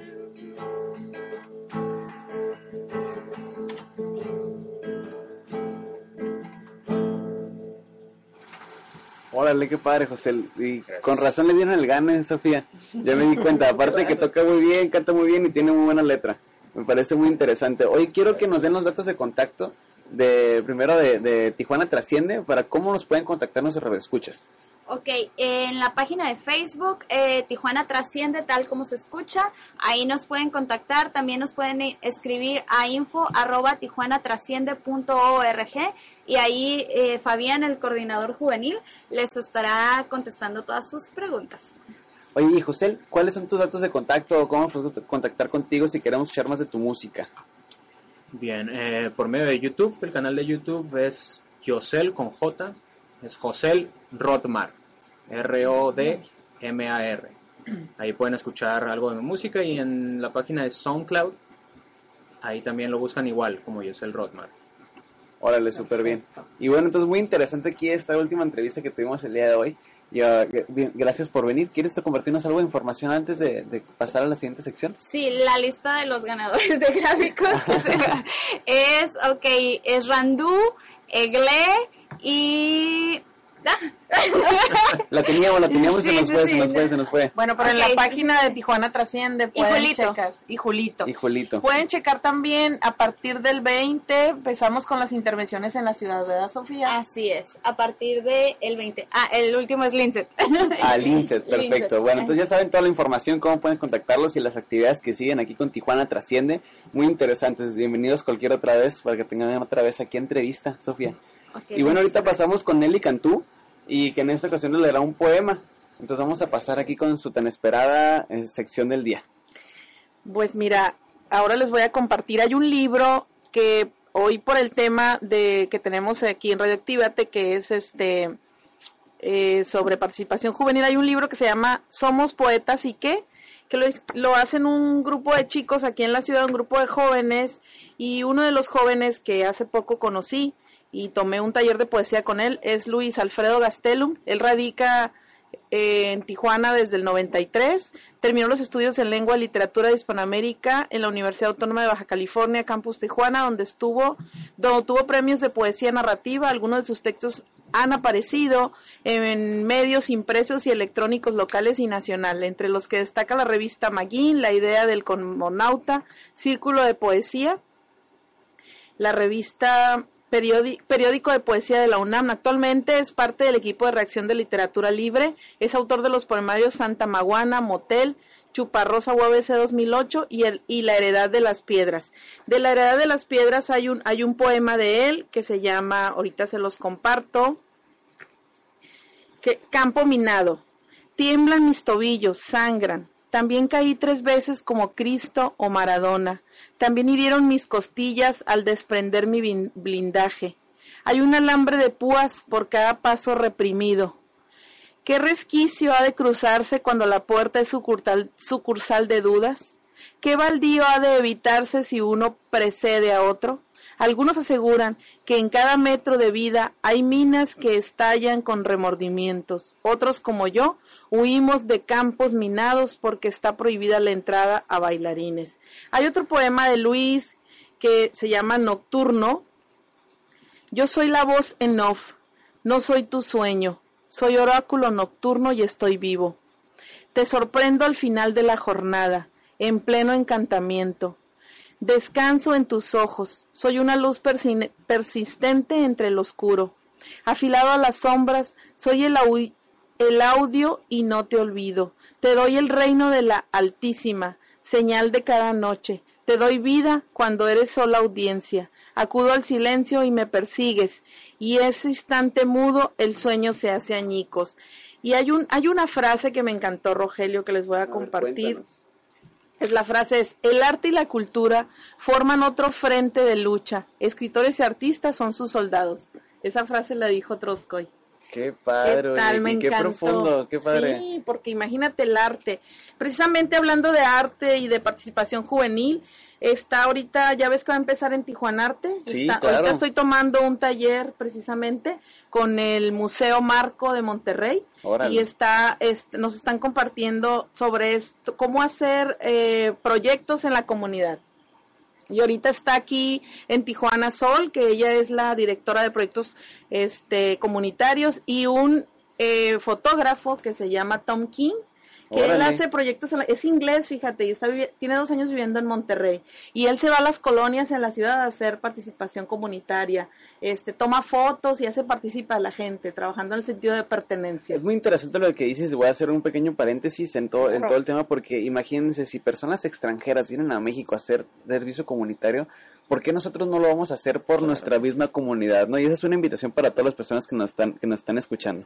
Órale, qué padre, José. Y con razón le dieron el gane, Sofía. Ya me di cuenta. Aparte que toca muy bien, canta muy bien y tiene muy buena letra. Me parece muy interesante. Hoy quiero que nos den los datos de contacto de primero de, de Tijuana Trasciende para cómo nos pueden contactar nuestros escuchas. Ok, en la página de Facebook, eh, Tijuana Trasciende, tal como se escucha, ahí nos pueden contactar, también nos pueden eh, escribir a info arroba tijuanatrasciende.org y ahí eh, Fabián, el coordinador juvenil, les estará contestando todas sus preguntas. Oye, y José, ¿cuáles son tus datos de contacto? ¿Cómo podemos contactar contigo si queremos escuchar más de tu música? Bien, eh, por medio de YouTube, el canal de YouTube es Josel con J, es Josel Rodmar, R-O-D-M-A-R. Ahí pueden escuchar algo de mi música y en la página de SoundCloud, ahí también lo buscan igual como Josel Rodmar. Órale, súper bien. Y bueno, entonces muy interesante aquí esta última entrevista que tuvimos el día de hoy. Y, uh, bien, gracias por venir. ¿Quieres compartirnos algo de información antes de, de, pasar a la siguiente sección? Sí, la lista de los ganadores de gráficos es, ok, es Randu, Egle y la teníamos, la teníamos, sí, se nos fue, sí, se nos fue, se nos fue. Bueno, pero okay. en la página de Tijuana Trasciende pueden y Julito. checar. Y Julito. Y Julito. Pueden checar también a partir del 20, empezamos con las intervenciones en la ciudad, ¿verdad, Sofía? Así es, a partir del el 20. Ah, el último es Linset. Ah, Linset, perfecto. Linset. Bueno, entonces ya saben toda la información, cómo pueden contactarlos y las actividades que siguen aquí con Tijuana Trasciende. Muy interesantes. Bienvenidos cualquier otra vez para que tengan otra vez aquí entrevista, Sofía. Okay, y bueno, ahorita pasamos con Nelly Cantú y que en esta ocasión nos leerá un poema. Entonces vamos a pasar aquí con su tan esperada eh, sección del día. Pues mira, ahora les voy a compartir. Hay un libro que hoy por el tema de que tenemos aquí en Radioactivate, que es este eh, sobre participación juvenil, hay un libro que se llama Somos Poetas y qué, que lo, lo hacen un grupo de chicos aquí en la ciudad, un grupo de jóvenes, y uno de los jóvenes que hace poco conocí, y tomé un taller de poesía con él, es Luis Alfredo Gastelum. Él radica eh, en Tijuana desde el 93, terminó los estudios en lengua y literatura de Hispanoamérica en la Universidad Autónoma de Baja California, Campus Tijuana, donde estuvo, donde tuvo premios de poesía narrativa, algunos de sus textos han aparecido en medios impresos y electrónicos locales y nacionales, entre los que destaca la revista Maguín, La idea del cosmonauta, Círculo de Poesía, la revista periódico de poesía de la UNAM. Actualmente es parte del equipo de reacción de literatura libre. Es autor de los poemarios Santa Maguana, Motel, Chuparrosa UABC 2008 y, el, y La Heredad de las Piedras. De La Heredad de las Piedras hay un, hay un poema de él que se llama, ahorita se los comparto, que, Campo Minado. Tiemblan mis tobillos, sangran, también caí tres veces como Cristo o Maradona. También hirieron mis costillas al desprender mi blindaje. Hay un alambre de púas por cada paso reprimido. ¿Qué resquicio ha de cruzarse cuando la puerta es sucursal, sucursal de dudas? ¿Qué baldío ha de evitarse si uno precede a otro? Algunos aseguran que en cada metro de vida hay minas que estallan con remordimientos. Otros, como yo, Huimos de campos minados porque está prohibida la entrada a bailarines. Hay otro poema de Luis que se llama Nocturno. Yo soy la voz en off, no soy tu sueño, soy oráculo nocturno y estoy vivo. Te sorprendo al final de la jornada, en pleno encantamiento. Descanso en tus ojos, soy una luz persistente entre el oscuro. Afilado a las sombras, soy el, el audio y no te olvido. Te doy el reino de la Altísima, señal de cada noche. Te doy vida cuando eres sola audiencia. Acudo al silencio y me persigues. Y ese instante mudo el sueño se hace añicos. Y hay, un, hay una frase que me encantó, Rogelio, que les voy a, a compartir. Ver, es la frase es, el arte y la cultura forman otro frente de lucha. Escritores y artistas son sus soldados. Esa frase la dijo Trotsky. Qué padre, ¿Qué, tal? Me qué profundo, qué padre. Sí, porque imagínate el arte. Precisamente hablando de arte y de participación juvenil, está ahorita, ya ves que va a empezar en Tijuana Arte. Sí, está, claro. Ahorita estoy tomando un taller precisamente con el Museo Marco de Monterrey. Órale. Y está, este, nos están compartiendo sobre esto, cómo hacer eh, proyectos en la comunidad. Y ahorita está aquí en Tijuana Sol, que ella es la directora de proyectos este, comunitarios, y un eh, fotógrafo que se llama Tom King que él hace proyectos, en la- es inglés, fíjate, y está tiene dos años viviendo en Monterrey. Y él se va a las colonias en la ciudad a hacer participación comunitaria. Este, toma fotos y hace participa a la gente, trabajando en el sentido de pertenencia. Es muy interesante lo que dices. Voy a hacer un pequeño paréntesis en todo, en todo el tema porque imagínense si personas extranjeras vienen a México a hacer servicio comunitario, ¿por qué nosotros no lo vamos a hacer por nuestra misma comunidad? ¿no? Y esa es una invitación para todas las personas que nos están, que nos están escuchando.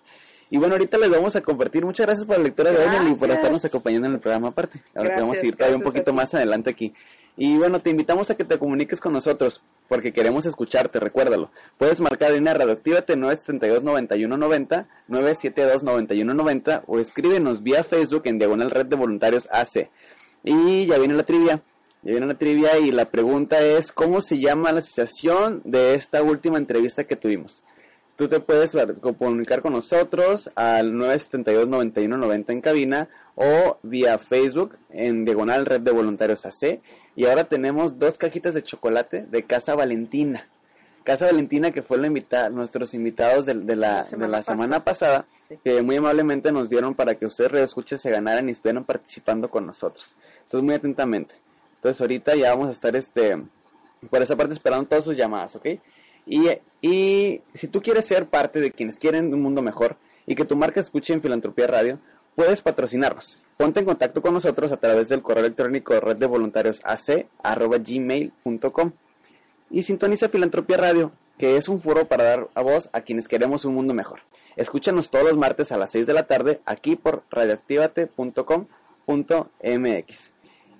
Y bueno, ahorita les vamos a compartir. Muchas gracias por la lectura de hoy Nelly, y por Gracias. estarnos acompañando en el programa aparte. Ahora que vamos a Gracias, ir todavía un gracias poquito más adelante aquí. Y bueno, te invitamos a que te comuniques con nosotros, porque queremos escucharte, recuérdalo. Puedes marcar en línea radioactívate 972-9190, 972-9190 o escríbenos vía Facebook en Diagonal Red de Voluntarios AC. Y ya viene la trivia. Ya viene la trivia y la pregunta es, ¿cómo se llama la asociación de esta última entrevista que tuvimos? Tú te puedes comunicar con nosotros al 972-9190 en cabina o vía Facebook en Diagonal Red de Voluntarios AC. Y ahora tenemos dos cajitas de chocolate de Casa Valentina. Casa Valentina que fue la invita nuestros invitados de, de la, de la semana pasada, que muy amablemente nos dieron para que ustedes reescuchen se ganaran y estuvieran participando con nosotros. Entonces muy atentamente. Entonces ahorita ya vamos a estar este por esa parte esperando todas sus llamadas, ¿ok? Y, y si tú quieres ser parte de quienes quieren un mundo mejor y que tu marca escuche en Filantropía Radio, puedes patrocinarnos. Ponte en contacto con nosotros a través del correo electrónico red de voluntarios gmail.com y sintoniza Filantropía Radio, que es un foro para dar a voz a quienes queremos un mundo mejor. Escúchanos todos los martes a las 6 de la tarde aquí por radioactivate.com.mx.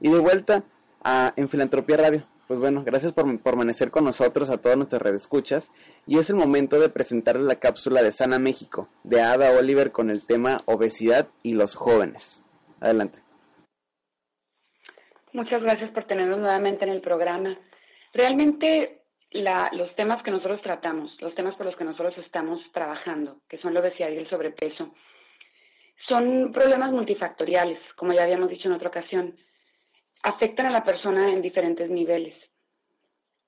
Y de vuelta a, en Filantropía Radio. Pues bueno, gracias por permanecer con nosotros a todas nuestras redescuchas. Y es el momento de presentarles la cápsula de Sana México de Ada Oliver con el tema obesidad y los jóvenes. Adelante. Muchas gracias por tenernos nuevamente en el programa. Realmente la- los temas que nosotros tratamos, los temas por los que nosotros estamos trabajando, que son la obesidad y el sobrepeso, son problemas multifactoriales, como ya habíamos dicho en otra ocasión. Afectan a la persona en diferentes niveles.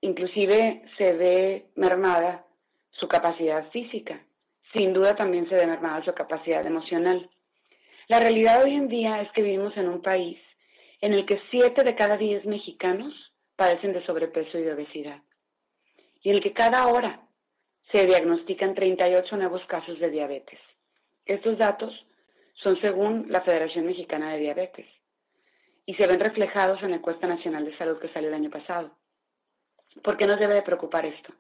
Inclusive se ve mermada su capacidad física. Sin duda también se ve mermada su capacidad emocional. La realidad hoy en día es que vivimos en un país en el que 7 de cada 10 mexicanos padecen de sobrepeso y de obesidad. Y en el que cada hora se diagnostican 38 nuevos casos de diabetes. Estos datos son según la Federación Mexicana de Diabetes y se ven reflejados en la encuesta nacional de salud que salió el año pasado. ¿Por qué nos debe de preocupar esto?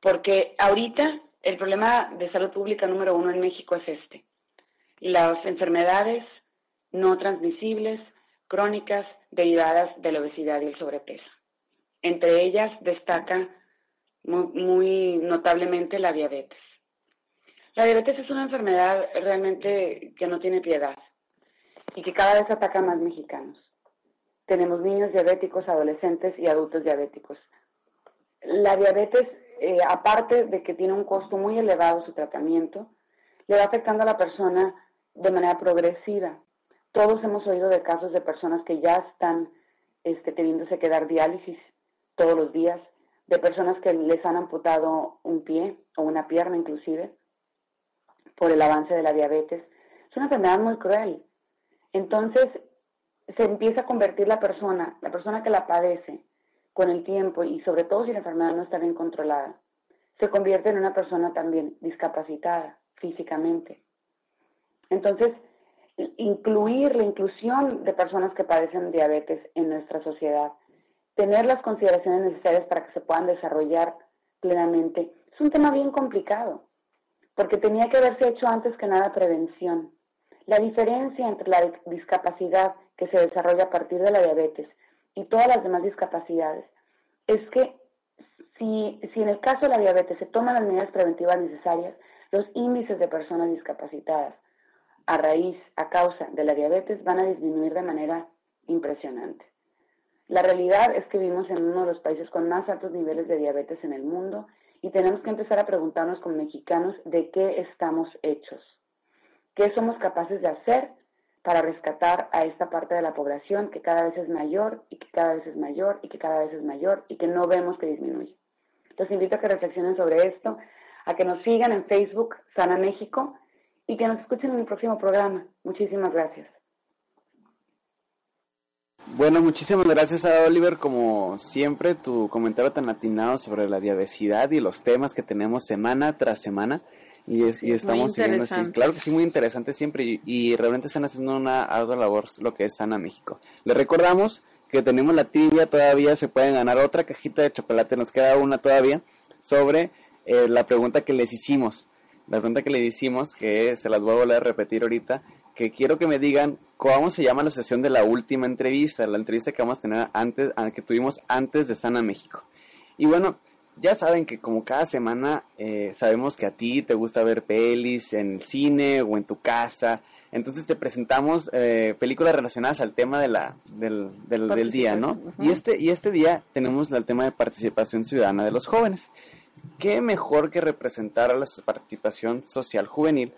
Porque ahorita el problema de salud pública número uno en México es este. Las enfermedades no transmisibles, crónicas, derivadas de la obesidad y el sobrepeso. Entre ellas destaca muy, muy notablemente la diabetes. La diabetes es una enfermedad realmente que no tiene piedad y que cada vez ataca más mexicanos. Tenemos niños diabéticos, adolescentes y adultos diabéticos. La diabetes, eh, aparte de que tiene un costo muy elevado su tratamiento, le va afectando a la persona de manera progresiva. Todos hemos oído de casos de personas que ya están este, teniéndose que dar diálisis todos los días, de personas que les han amputado un pie o una pierna inclusive por el avance de la diabetes. Es una enfermedad muy cruel. Entonces se empieza a convertir la persona, la persona que la padece con el tiempo y sobre todo si la enfermedad no está bien controlada, se convierte en una persona también discapacitada físicamente. Entonces, incluir la inclusión de personas que padecen diabetes en nuestra sociedad, tener las consideraciones necesarias para que se puedan desarrollar plenamente, es un tema bien complicado, porque tenía que haberse hecho antes que nada prevención. La diferencia entre la discapacidad que se desarrolla a partir de la diabetes y todas las demás discapacidades es que si, si en el caso de la diabetes se toman las medidas preventivas necesarias, los índices de personas discapacitadas a raíz, a causa de la diabetes, van a disminuir de manera impresionante. La realidad es que vivimos en uno de los países con más altos niveles de diabetes en el mundo y tenemos que empezar a preguntarnos como mexicanos de qué estamos hechos, qué somos capaces de hacer para rescatar a esta parte de la población que cada vez es mayor y que cada vez es mayor y que cada vez es mayor y que no vemos que disminuye. Los invito a que reflexionen sobre esto, a que nos sigan en Facebook, Sana México, y que nos escuchen en el próximo programa. Muchísimas gracias. Bueno, muchísimas gracias a Oliver, como siempre, tu comentario tan atinado sobre la diversidad y los temas que tenemos semana tras semana. Y, es- y estamos siguiendo así. Claro que sí, muy interesante siempre. Y, y realmente están haciendo una ardua labor lo que es Sana México. Les recordamos que tenemos la tibia todavía, se pueden ganar otra cajita de chocolate, nos queda una todavía, sobre eh, la pregunta que les hicimos. La pregunta que les hicimos, que se las voy a volver a repetir ahorita, que quiero que me digan cómo se llama la sesión de la última entrevista, la entrevista que vamos a tener antes, que tuvimos antes de Sana México. Y bueno, ya saben que como cada semana eh, sabemos que a ti te gusta ver pelis en el cine o en tu casa, entonces te presentamos eh, películas relacionadas al tema de la, del, del, del día, ¿no? Y este, y este día tenemos el tema de participación ciudadana de los jóvenes. ¿Qué mejor que representar a la participación social juvenil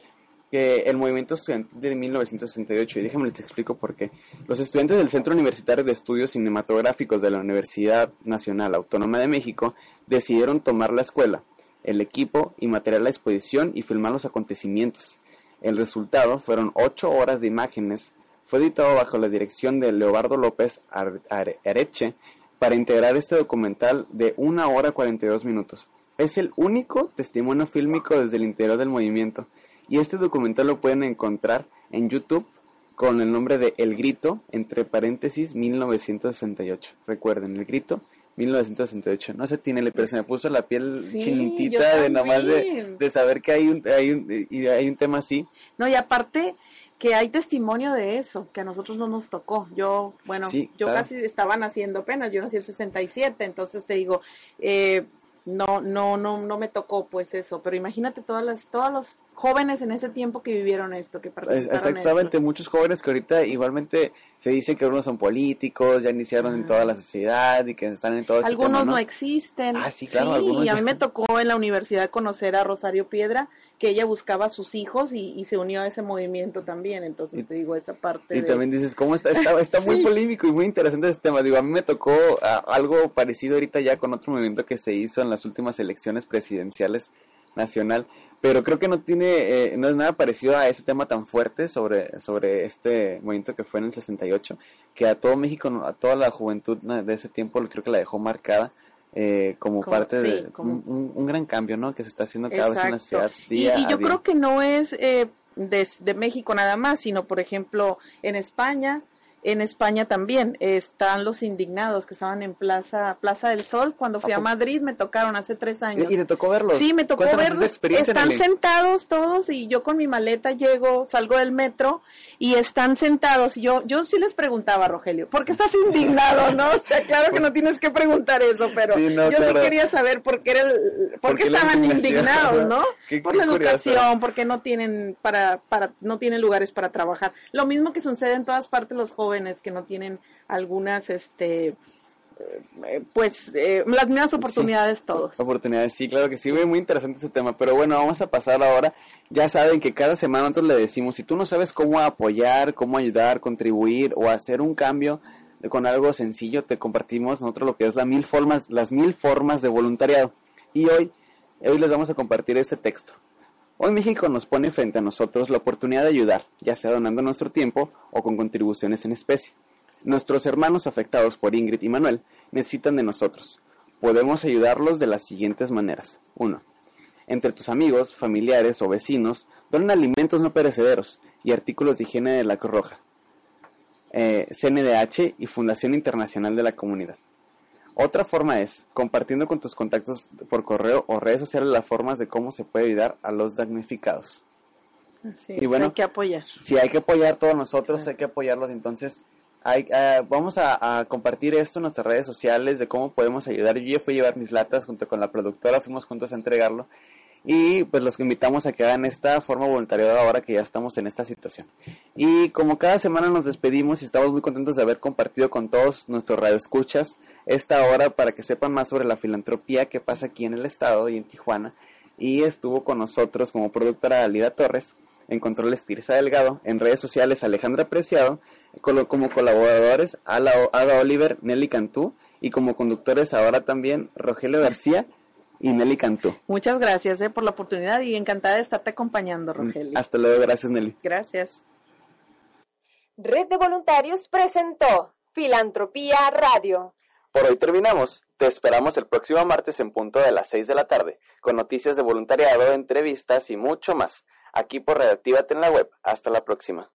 el movimiento estudiantil de 1968? Y déjenme les explico por qué. Los estudiantes del Centro Universitario de Estudios Cinematográficos de la Universidad Nacional Autónoma de México decidieron tomar la escuela, el equipo y material a disposición y filmar los acontecimientos. El resultado fueron ocho horas de imágenes. Fue editado bajo la dirección de Leobardo López Ar- Are- Areche para integrar este documental de una hora 42 minutos. Es el único testimonio fílmico desde el interior del movimiento y este documental lo pueden encontrar en YouTube con el nombre de El Grito, entre paréntesis 1968. Recuerden, El Grito 1968. No se tiene, pero se me puso la piel Sí, chinitita de nada más de, de saber que hay un, hay un, y hay un tema así. No, y aparte que hay testimonio de eso, que a nosotros no nos tocó. Yo, bueno, Sí, yo claro. casi estaba naciendo apenas, yo nací el 67, entonces te digo, eh, no, no, no, no me tocó pues eso, pero imagínate todas las, todos los jóvenes en ese tiempo que vivieron esto, que participaron en Exactamente, muchos jóvenes que ahorita igualmente se dice que algunos son políticos, ya iniciaron en toda la sociedad y que están en todo Algunos tema, no ¿no? existen. Ah, sí, claro, algunos y a mí me tocó en la universidad conocer a Rosario Piedra, que ella buscaba a sus hijos y, y se unió a ese movimiento también. Entonces te digo, esa parte. Y de- también dices, ¿cómo está? Está, está muy Sí. polémico y muy interesante ese tema. Digo, a mí me tocó algo parecido ahorita ya con otro movimiento que se hizo en las últimas elecciones presidenciales nacional, pero creo que no tiene, eh, no es nada parecido a ese tema tan fuerte sobre, sobre este movimiento que fue en el 68, que a todo México, a toda la juventud de ese tiempo, creo que la dejó marcada. Eh, como, Como- parte de como- un, un- gran cambio, ¿no? Que se está haciendo cada vez en la ciudad Y, día y yo día. creo que no es eh, de, de México nada más, sino por ejemplo en España. En España también están los indignados que estaban en Plaza Plaza del Sol. Cuando fui a Madrid me tocaron hace tres años. ¿Y, te tocó verlos? Sí, me tocó Cuéntanos verlos. Están sentados todos y yo con mi maleta llego, salgo del metro y están sentados. Yo, yo sí les preguntaba, Rogelio, ¿por qué estás indignado? No, o sea, claro que no tienes que preguntar eso, pero Sí, no, yo claro. sí quería saber por qué, era el- por ¿Por qué estaban indignados, ¿no? Qué- por qué la curioso. educación, porque no tienen para, para, no tienen lugares para trabajar. Lo mismo que sucede en todas partes los jóvenes que no tienen algunas, este, eh, pues, eh, las mismas oportunidades todos. Oportunidades, sí, claro que sí, muy, interesante ese tema. Pero bueno, vamos a pasar ahora. Ya saben que cada semana nosotros le decimos, si tú no sabes cómo apoyar, cómo ayudar, contribuir o hacer un cambio con algo sencillo, te compartimos nosotros lo que es la mil formas, las mil formas de voluntariado. Y hoy, hoy les vamos a compartir este texto. Hoy México nos pone frente a nosotros la oportunidad de ayudar, ya sea donando nuestro tiempo o con contribuciones en especie. Nuestros hermanos afectados por Ingrid y Manuel necesitan de nosotros. Podemos ayudarlos de las siguientes maneras. 1. Entre tus amigos, familiares o vecinos, donen alimentos no perecederos y artículos de higiene de la Cruz Roja, eh, CNDH y Fundación Internacional de la Comunidad. Otra forma es compartiendo con tus contactos por correo o redes sociales las formas de cómo se puede ayudar a los damnificados. Así Y es, bueno, hay que apoyar. Sí, hay que apoyar todos nosotros, hay que apoyarlos. Entonces, hay, eh, vamos a, a compartir esto en nuestras redes sociales de cómo podemos ayudar. Yo ya fui a llevar mis latas junto con la productora, fuimos juntos a entregarlo. Y pues los que invitamos a que hagan esta forma voluntariada ahora que ya estamos en esta situación. Y como cada semana nos despedimos y estamos muy contentos de haber compartido con todos nuestros radioescuchas esta hora para que sepan más sobre la filantropía que pasa aquí en el estado y en Tijuana. Y estuvo con nosotros como productora Lida Torres, en controles Tirsa Delgado, en redes sociales Alejandra Preciado, como colaboradores Ada Oliver, Nelly Cantú y como conductores ahora también Rogelio García y Nelly Cantú. Muchas gracias eh, por la oportunidad y encantada de estarte acompañando, Rogelio. Hasta luego, gracias Nelly. Gracias. Red de Voluntarios presentó Filantropía Radio. Por hoy terminamos. Te esperamos el próximo martes en punto de las 6 de la tarde, con noticias de voluntariado, entrevistas y mucho más, aquí por Redactívate en la web. Hasta la próxima.